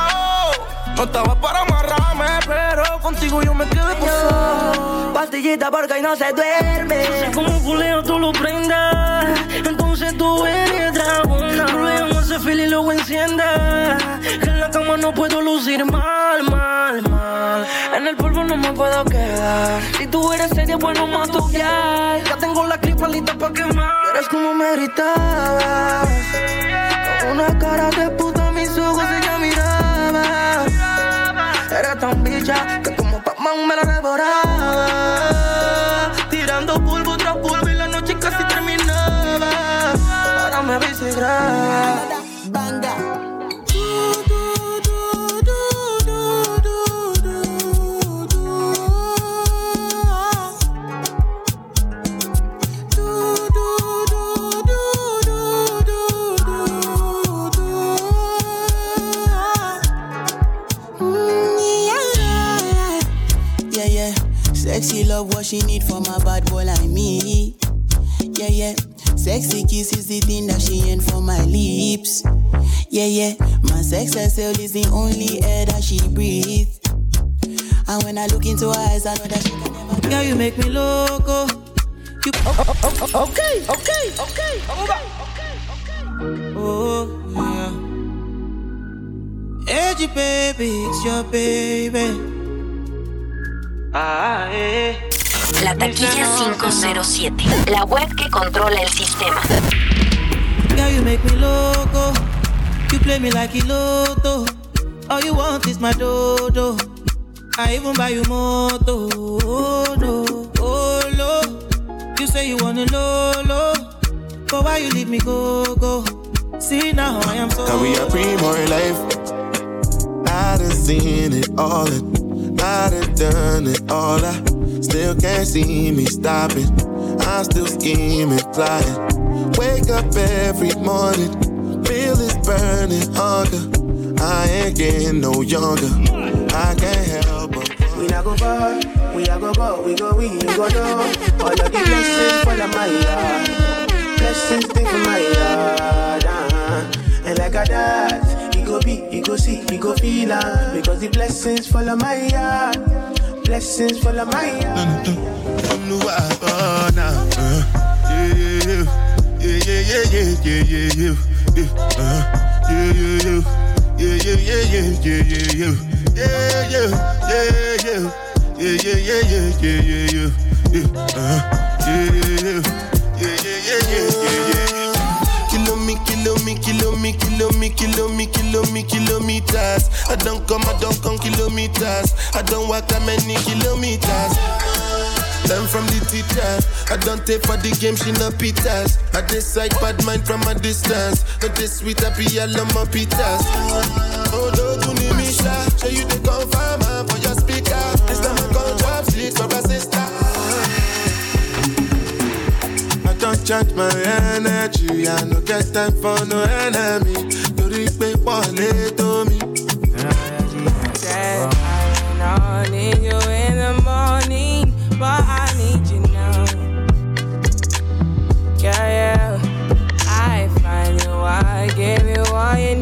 No estaba para amarrarme, pero contigo yo me quedé posado. Pastillita porque y no se duerme. No sé cómo culeo tú lo prendas. Entonces tú eres dragona. Luego ese fil y luego encienda. Que en la cama no puedo lucir mal, mal, mal. En el polvo no me puedo quedar. Si tú eres seria, bueno, más ya. Ya tengo la clipa lista pa' quemar. Eres como me gritabas. Con una cara de puta, mis ojos. Eres tan bicha que como Pac-Man me la devoraba. Love what she need from a bad boy like me. Yeah, yeah. Sexy kiss is the thing that she ain't for my lips. Yeah, yeah. My sex herself is the only air that she breathes. And when I look into her eyes, I know that she can never. Girl, you make me loco. You oh, oh, oh, okay, okay, okay, Oh, yeah. Edgy baby, it's your baby. Ah, eh. La taquilla 507. La web que controla el sistema. Girl, you make me loco. You play me like a lotto. All you want is my dodo. I even buy you moto. Oh no, oh no. You say you wanna lolo, but why you leave me go go? See now I am so. Cause we a primo in life. I done seen it all. And I done done it all. I still can't see me stopping. I'm still scheming, plotting. Wake up every morning. Feel this burning hunger. I ain't getting no younger. I can't help but. We not go far, we a go go, we go we go do. All of the blessings fall on my yard, blessings stay for my yard. Uh-huh. And like a he go be, he go see, he go feel uh, because the blessings fall on my yard, blessings fall on my boy now. Uh, yeah, yeah, yeah, yeah, yeah, yeah, yeah, yeah, yeah, yeah, uh, yeah, yeah, yeah, yeah, yeah, yeah, yeah, kilo me, kilo me, kilo me, kilo me, kilometers. I don't come, I don't come kilometers. I don't walk that many kilometers. Learn from the teacher. I don't take for the game, she no pitas. I decide bad mind from a distance. But this sweet I love my pitas. Oh, don't no, to Misha. Show you the confirm I don't charge my energy. I no get time for no enemy. Torí pé wọlé tó mi. I need you in the morning, but I need you now. Yeah, yeah. I find you, I give you all you needing.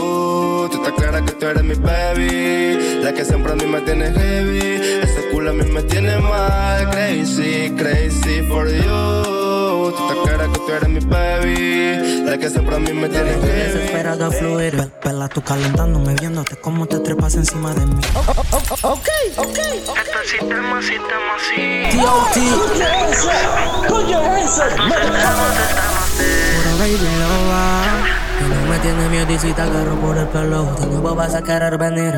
Tú eres mi baby, la que siempre a mí me tiene heavy. Ese culo a mí me tiene mal, crazy, crazy for you. Tú estás clara que tú eres mi baby, la que siempre a mí me tiene heavy. Desesperado a fluir, Pe- pela tú calentándome, viéndote cómo te trepas encima de mí. Ok, ok. Este sistema, sistema, sí. Put your hands up, Pura baby loba, que no me tiene miedo y si te agarro por el pelo, de nuevo vas a querer venir.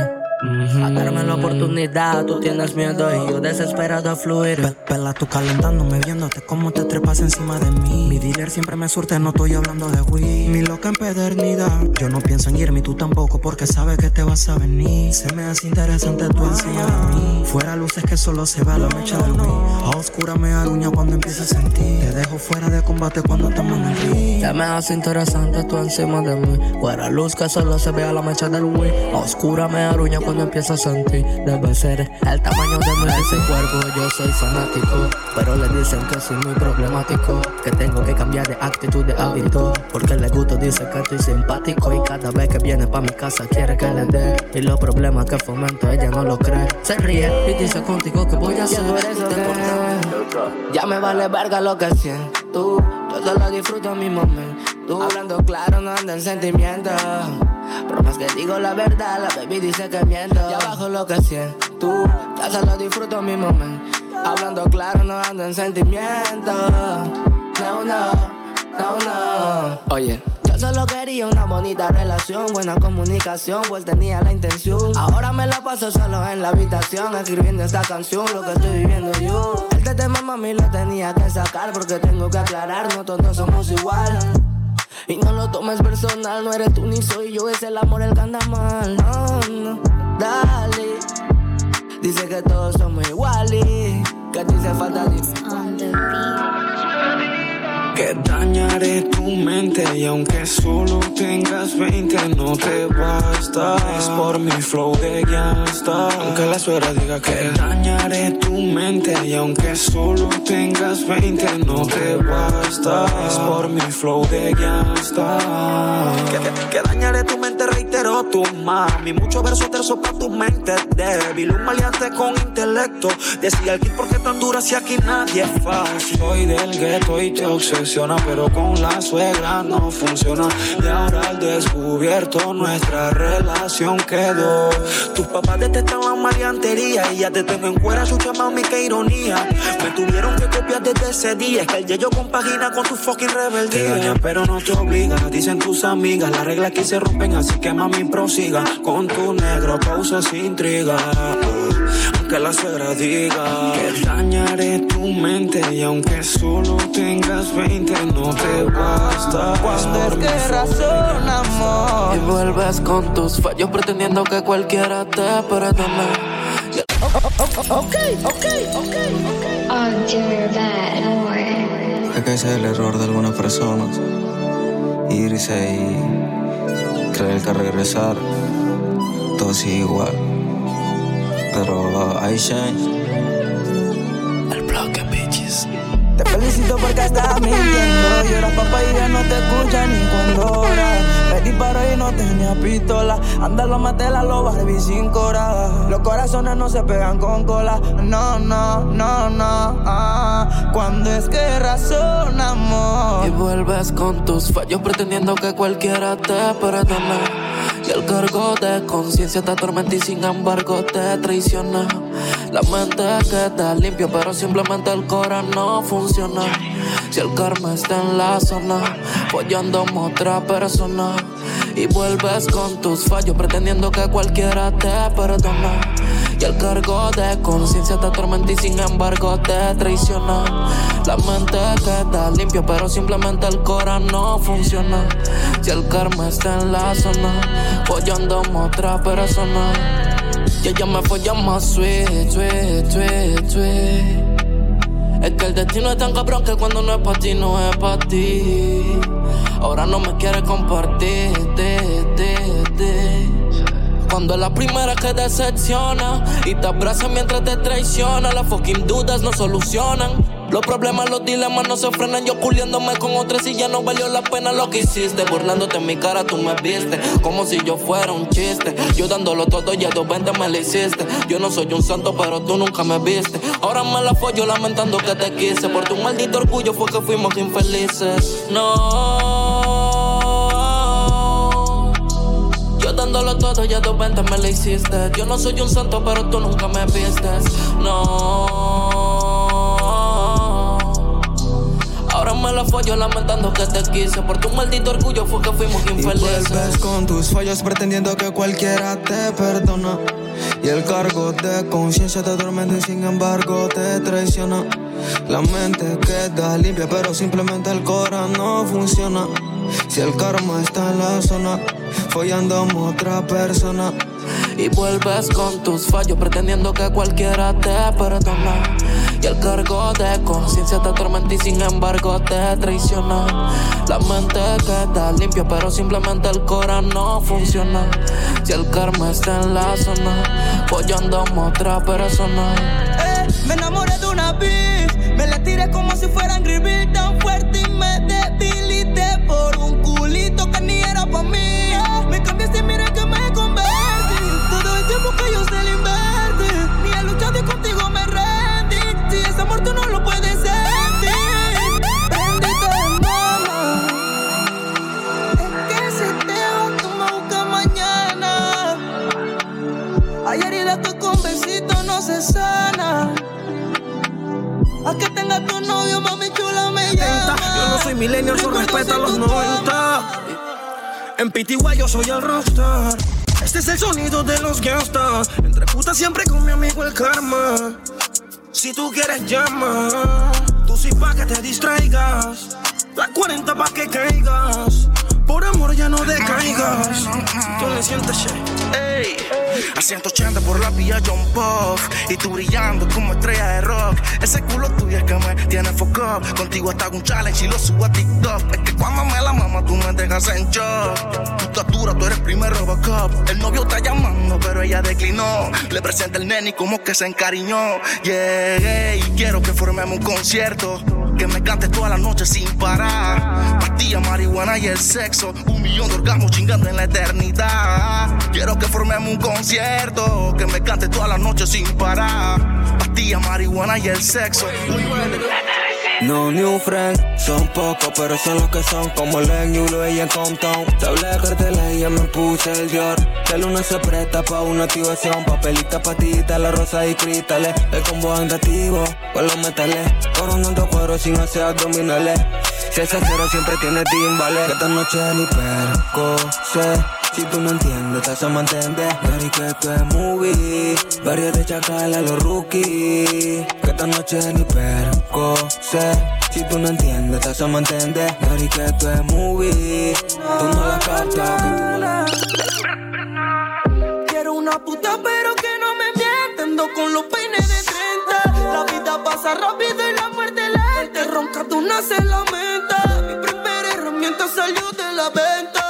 A darme la oportunidad, tú tienes miedo y yo desesperado a fluir. Pe- Pela tú calentándome, viéndote cómo te trepas encima de mí. Mi dealer siempre me surte, no estoy hablando de weed. Mi loca empedernida, yo no pienso en irme y tú tampoco, porque sabes que te vas a venir. Se me hace interesante tu enseñar a mí. Fuera luces que solo se va la mecha del weed. A oscura me aruña cuando empiezo a sentir. Te dejo fuera de combate cuando estamos en el ring. Se me hace interesante tú encima de mí. Fuera luz que solo se vea la mecha del. A oscura me aruña cuando empiezo a sentir. Debe ser el tamaño de mi ese cuerpo. Yo soy fanático, pero le dicen que soy muy problemático. Que tengo que cambiar de actitud, de hábito. Porque le gusto dice que estoy simpático. Y cada vez que viene pa' mi casa quiere que le dé. Y los problemas que fomento ella no lo cree. Se ríe y dice contigo que voy a hacer. Ya me vale verga lo que siento. Yo solo disfruto mi momento. Hablando claro, no ando en sentimientos. Pero más que digo la verdad, la baby dice que miento. Ya bajo lo que siento. Ya solo disfruto mi momento. Hablando claro, no ando en sentimientos. No, no, no, no. Oye. Yo solo quería una bonita relación, buena comunicación, pues tenía la intención. Ahora me la paso solo en la habitación, escribiendo esta canción, lo que estoy viviendo yo. Este tema mami lo tenía que sacar, porque tengo que aclarar, no todos somos igual. Y no lo tomes personal, no eres tú ni soy yo, es el amor el que anda mal. No, no, dale. Dice que todos somos iguales, que a ti te falta Que dañaré tu mente y aunque solo tengas 20 no te basta. Es por mi flow de gangsta. Aunque la suegra diga que dañaré tu mente y aunque solo tengas 20 no te basta. Es por mi flow de gangsta. Que, que dañaré tu mente, reitero tu mami. Mucho verso terzo para tu mente débil. Un maleante con intelecto. Decía el kid, ¿por qué tan dura si aquí nadie es fácil? Soy del gueto y te obsesiona, pero con la suegra no funciona. Y ahora al descubierto nuestra relación quedó. Tus papás detestan la maleantería y ya te tengo en cuera, chucha mami, qué ironía. Me tuvieron que copiar desde ese día. Es que el yeyo compagina con tu fucking Te rebeldía. dañan pero no te obliga, dicen tus amigas. Las reglas aquí se rompen, así que mami prosiga. Con tu negro causas intriga. Aunque la suegra diga que dañaré tu mente y aunque solo tengas 20 no te basta. Cuando es que razón, amor. Y vuelves con tus fallos pretendiendo que cualquiera te perdone. Ok, ok, ok, Es que ese es el error de algunas personas. Irse y creer que regresar todo sigue igual. Pero uh, hay change. El bloque, eso porque estás mintiendo. Llora papá y ya no te escucha ni cuando ora. Me disparó y no tenía pistola. Anda, lo maté la loba, Barbie sin cora. Los corazones no se pegan con cola. No, no, no, no. Ah. Cuando es que razonamos. Y vuelves con tus fallos pretendiendo que cualquiera te perdone. Y el cargo de conciencia te atormenta y sin embargo te traiciona. La mente queda limpia, pero simplemente el corazón no funciona. Si el karma está en la zona, follando a otra persona. Y vuelves con tus fallos, pretendiendo que cualquiera te perdona. Y el cargo de conciencia te atormenta y sin embargo te traiciona. La mente queda limpia, pero simplemente el corazón no funciona. Si el karma está en la zona, follando a otra persona. Y ella me folla más sweet, sweet, sweet, sweet. Es que el destino es tan cabrón que cuando no es para ti, no es para ti. Ahora no me quiere compartir, te, te, te. Cuando es la primera que decepciona y te abraza mientras te traiciona, las fucking dudas no solucionan. Los problemas, los dilemas no se frenan. Yo culiándome con otras y ya no valió la pena lo que hiciste. Burlándote en mi cara, tú me viste. Como si yo fuera un chiste. Yo dándolo todo y a dos veinte me lo hiciste. Yo no soy un santo, pero tú nunca me viste. Ahora me la follo lamentando que te quise. Por tu maldito orgullo fue que fuimos infelices. No. Dándolo todo y a dos veinte me lo hiciste. Yo no soy un santo, pero tú nunca me vistes. No. Ahora me la follo lamentando que te quise. Por tu maldito orgullo fue que fuimos Y infelices. vuelves con tus fallos pretendiendo que cualquiera te perdona. Y el cargo de conciencia te atormenta y sin embargo te traiciona. La mente queda limpia, pero simplemente el cora no funciona. Si el karma está en la zona, follando a otra persona. Y vuelves con tus fallos pretendiendo que cualquiera te perdona. Y el cargo de conciencia te atormenta y sin embargo te traiciona. La mente queda limpia, pero simplemente el corazón no funciona. Si el karma está en la zona, follando a otra persona. Eh, me enamoré de una. Me la tiré como si fuera Angry Bird tan fuerte y me debilité Y mira que me convertí. Todo el tiempo que yo se le invertí. Ni he luchado y contigo me rendí. Si ese amor tú no lo puedes sentir. Bendito mamá. Es que si te vas tú me buscas mañana. Hay heridas que con besitos no se sana. A que tenga tu novio, mami chula me llama. Yo no soy millennial, yo respeto a los 90. En PTY yo soy el rockstar. Este es el sonido de los gangsters. Entre putas siempre con mi amigo el karma. Si tú quieres llama, tú sí pa' que te distraigas. La 40 pa' que caigas. Por amor ya no decaigas. Tú le sientes shit. A 180 por la vía John Puff. Y tú brillando como estrella de rock. Ese culo tuyo es que me tiene up. Contigo hasta un challenge y lo subo a TikTok. Es que cuando me la mama tú me dejas en shock. Tu estatura, tú eres primer Robocop. El novio está llamando pero ella declinó. Le presenta el nene y como que se encariñó. Yeah, y quiero que formemos un concierto que me cantes toda la noche sin parar. Pastilla, marihuana y el sexo. Un millón de orgasmos chingando en la eternidad. Quiero que formemos un concierto. Que me cantes toda la noche sin parar. Pastilla, marihuana y el sexo. No new friends, son pocos, pero son los que son como Len, Yulo y en Compton. Te hablé de cartela y ya me puse el Dior. De luna se presta pa' una activación, papelita, patita, la rosa y cristales. El combo andativo, con los metales. Coronando cuero sin hacer abdominales. Si cero siempre tiene timbales. Que esta noche ni perco, sé. Si tú no entiendes, te hace entender. Pero que esto es movie. Varios de chacal a los rookies. Que esta noche ni perco, sé. Si tú no entiendes, te hace entender. Pero que esto es movie. Tú no la captas. Quiero una puta, pero que no me mienta. Ando con los peines de 30. La vida pasa rápido y la muerte lenta. Ronca, tú nace lamenta. Mi primera herramienta salió de la venta.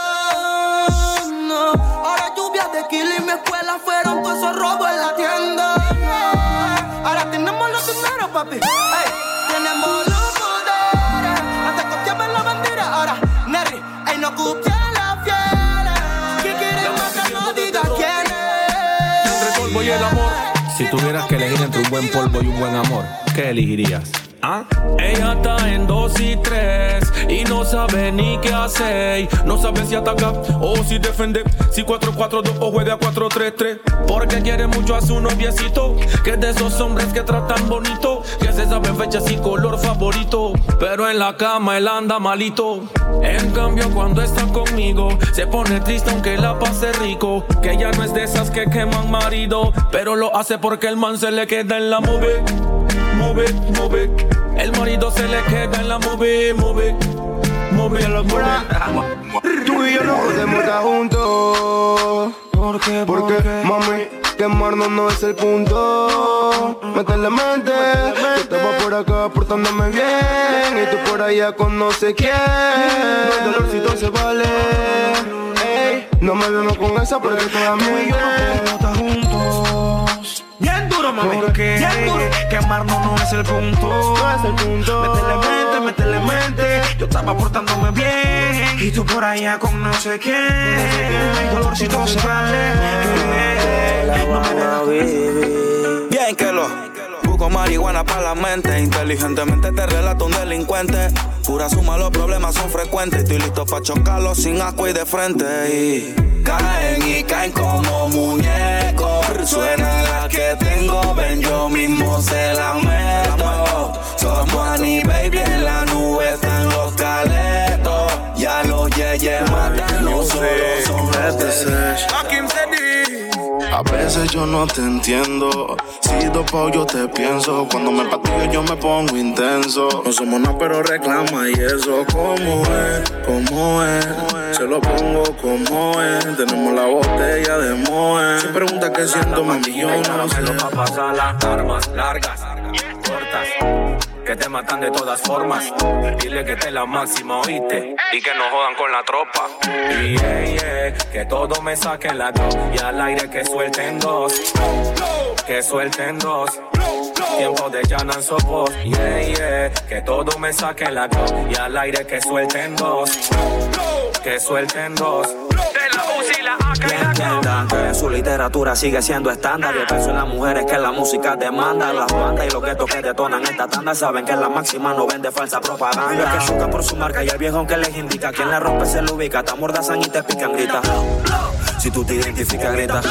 papi. Hey, tenemos los poderes. Antes confiaba la bandera, ahora Nerry. Ey, no cupia la fiel. ¿Quién quiere matar? No diga quién es. Entre el polvo y el amor. Si tuvieras que elegir entre un buen polvo y un buen amor, ¿qué elegirías? ¿Ah? Ella está en dos y tres y no sabe ni qué hacer. No sabe si ataca o si defiende. Si 4-4-2 o juega 4-3-3. Porque quiere mucho a su noviecito. Que es de esos hombres que tratan bonito. Que se sabe fechas y color favorito. Pero en la cama él anda malito. En cambio, cuando está conmigo, se pone triste aunque la pase rico. Que ya no es de esas que queman marido. Pero lo hace porque el man se le queda en la move. Move, move. El marido se le queda en la move, move. Move, locura. Tú y yo no podemos estar juntos. ¿Por qué? Porque, mami, quemarnos no es el punto. Métele mente. Yo estaba por acá portándome bien. Y tú por allá con no sé quién. No, el dolorcito se vale. Ey, no me vemos con esa porque toda mi Tú y yo no podemos estar juntos. Duro, mami. Porque duro. Quemarnos no es el punto. No es el punto. Métele mente, métele mente. Yo estaba portándome bien. Y tú por allá con no sé quién. Dolorcito se vale. No me dejes Bien que lo busco marihuana para la mente. Inteligentemente te relato un delincuente. Pura suma, los problemas son frecuentes. Estoy listo para chocarlos sin asco y de frente. Y caen y caen como muñecos. A veces yo no te entiendo. Si dopao yo te pienso. Cuando me patillo yo me pongo intenso. No somos nada, pero reclama y eso. ¿Cómo es? ¿Cómo es? Se lo pongo como es. Tenemos la botella de Moe. Si pregunta qué siento, mami, yo no sé. pa' pasar las armas largas, cortas, que te matan de todas formas. Dile que te la máxima, oíste, y que no jodan con la tropa. Y yeah, yeah, que todo me saquen la dos, y al aire que suelten dos, que suelten dos. Tiempo de llanan sopos, yeah, yeah, que todo me saquen la dos, y al aire que suelten dos, que suelten dos. La AK y la entiendan que su literatura sigue siendo estándar. Yo pienso en las mujeres que la música demanda. Las bandas y los guetos que detonan esta tanda saben que la máxima no vende falsa propaganda. Que choca por su marca y el viejo que les indica. Quien la rompe se lo ubica. Te amordazan y te pican, grita. Si tú te identificas, grita.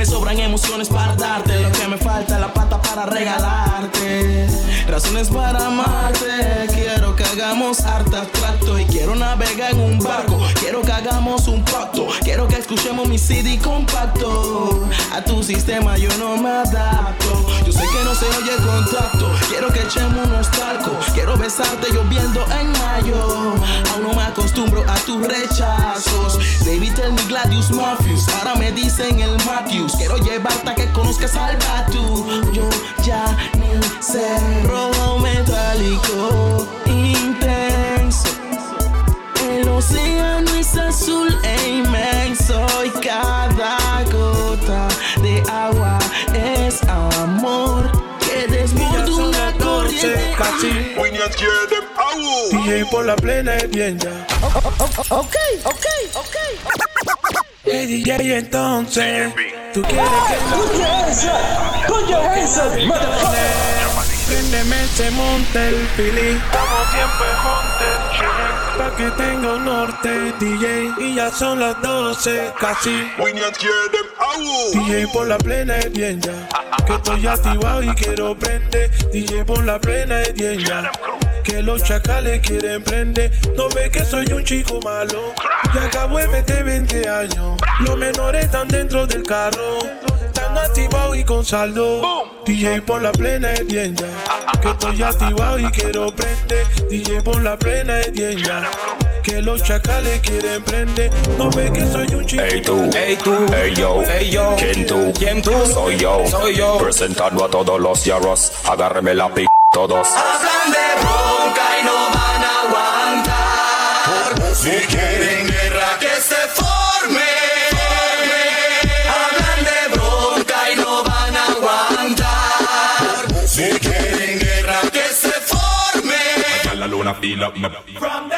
Me sobran emociones para darte lo que me falta la pata para regalarte. Razones para amarte. Quiero que hagamos arte abstracto y quiero navegar en un barco. Quiero que hagamos un pacto. Quiero que escuchemos mi CD compacto. A tu sistema yo no me adapto. Yo sé que no se oye el contacto. Quiero que echemos unos talcos. Quiero besarte lloviendo en mayo. Aún no me acostumbro a tus rechazos. Baby, tell me Gladius Morpheus. Ahora me dicen el Matthews. Quiero llevarte a que conozcas al Batu. Yo ya ni sé. Metálico, intenso. El océano es azul e inmenso y cada gota de agua es amor que desborda una corriente. DJ por la plena es bien ya. Ok, ok, ok. Hey DJ entonces, tú quieres que Put your hands up. Put your hands up, motherfucker. Préndeme ese monte el fili. Estamos siempre monte Pa' que tenga un norte, DJ. Y ya son las 12 casi. DJ por la plena es bien ya. Que estoy activado y quiero prender. DJ por la plena es bien ya. Que los chacales quieren prender. No ve que soy un chico malo. Ya acabo de meter 20 años. Los menores están dentro del carro. Están activados y con saldo. DJ por la plena de tienda. Que estoy activado y quiero prender. DJ por la plena de tienda. Que los chacales quieren prender. No ve que soy un chico Ey tú, ey tú, ey yo, ey yo, ¿quién tú? ¿Quién tú? Soy yo, soy yo. Presentando a todos los yarros, agárreme la p todos. Hablan de bronca y no van a aguantar. Si quieren A la luna fila, me From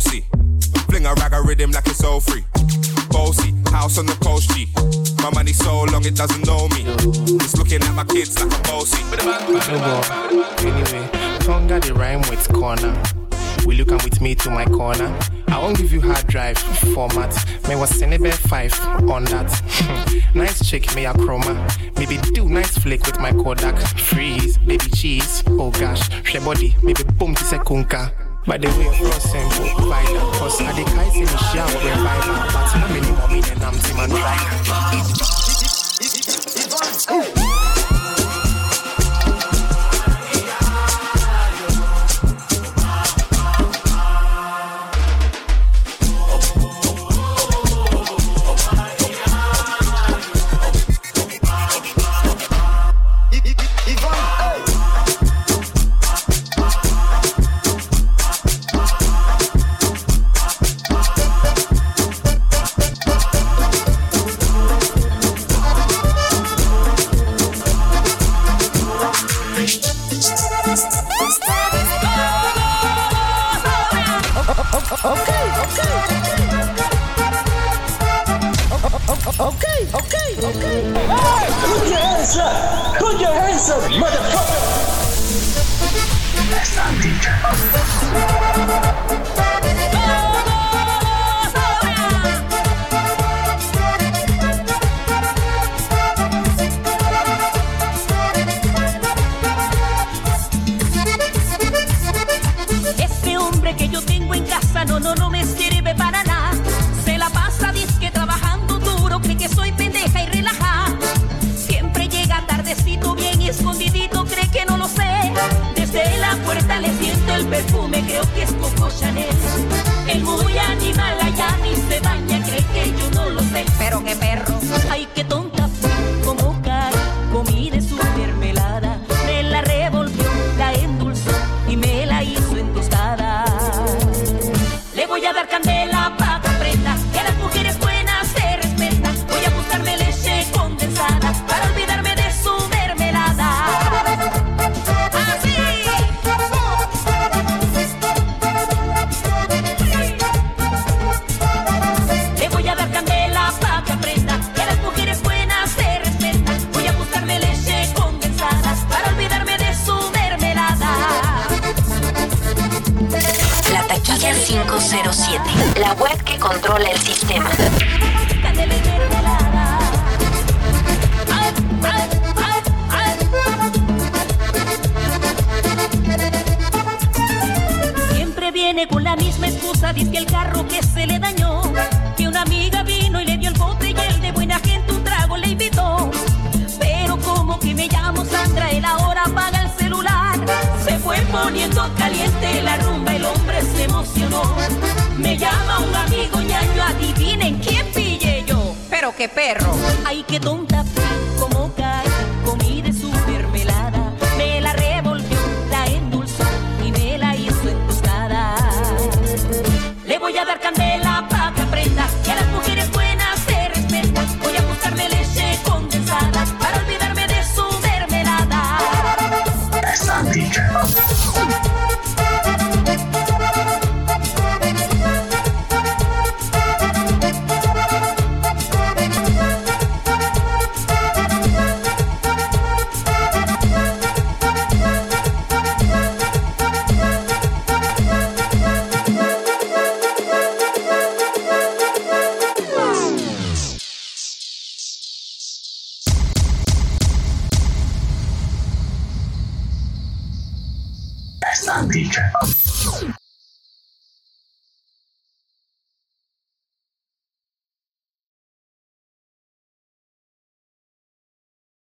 bossy. Fling a rag a rhythm like it's all free. Bossy, house on the coast G. My money so long it doesn't know me. It's looking at my kids like a bossy. Anyway, Tonga the rhyme with corner. Will you come with me to my corner? I won't give you hard drive format. May was Senebe 5 on that. [laughs] nice chick, may a chroma. Maybe do nice flick with my Kodak. Freeze, baby cheese. Oh gosh, she body, maybe boom to sekunka. By the way, flow simple, vital. Cause I the guys in the shower revival. But no minimum in an empty man Okay, okay, okay. Okay, okay. Hey, put your hands up. Put your hands up, motherfucker. Ese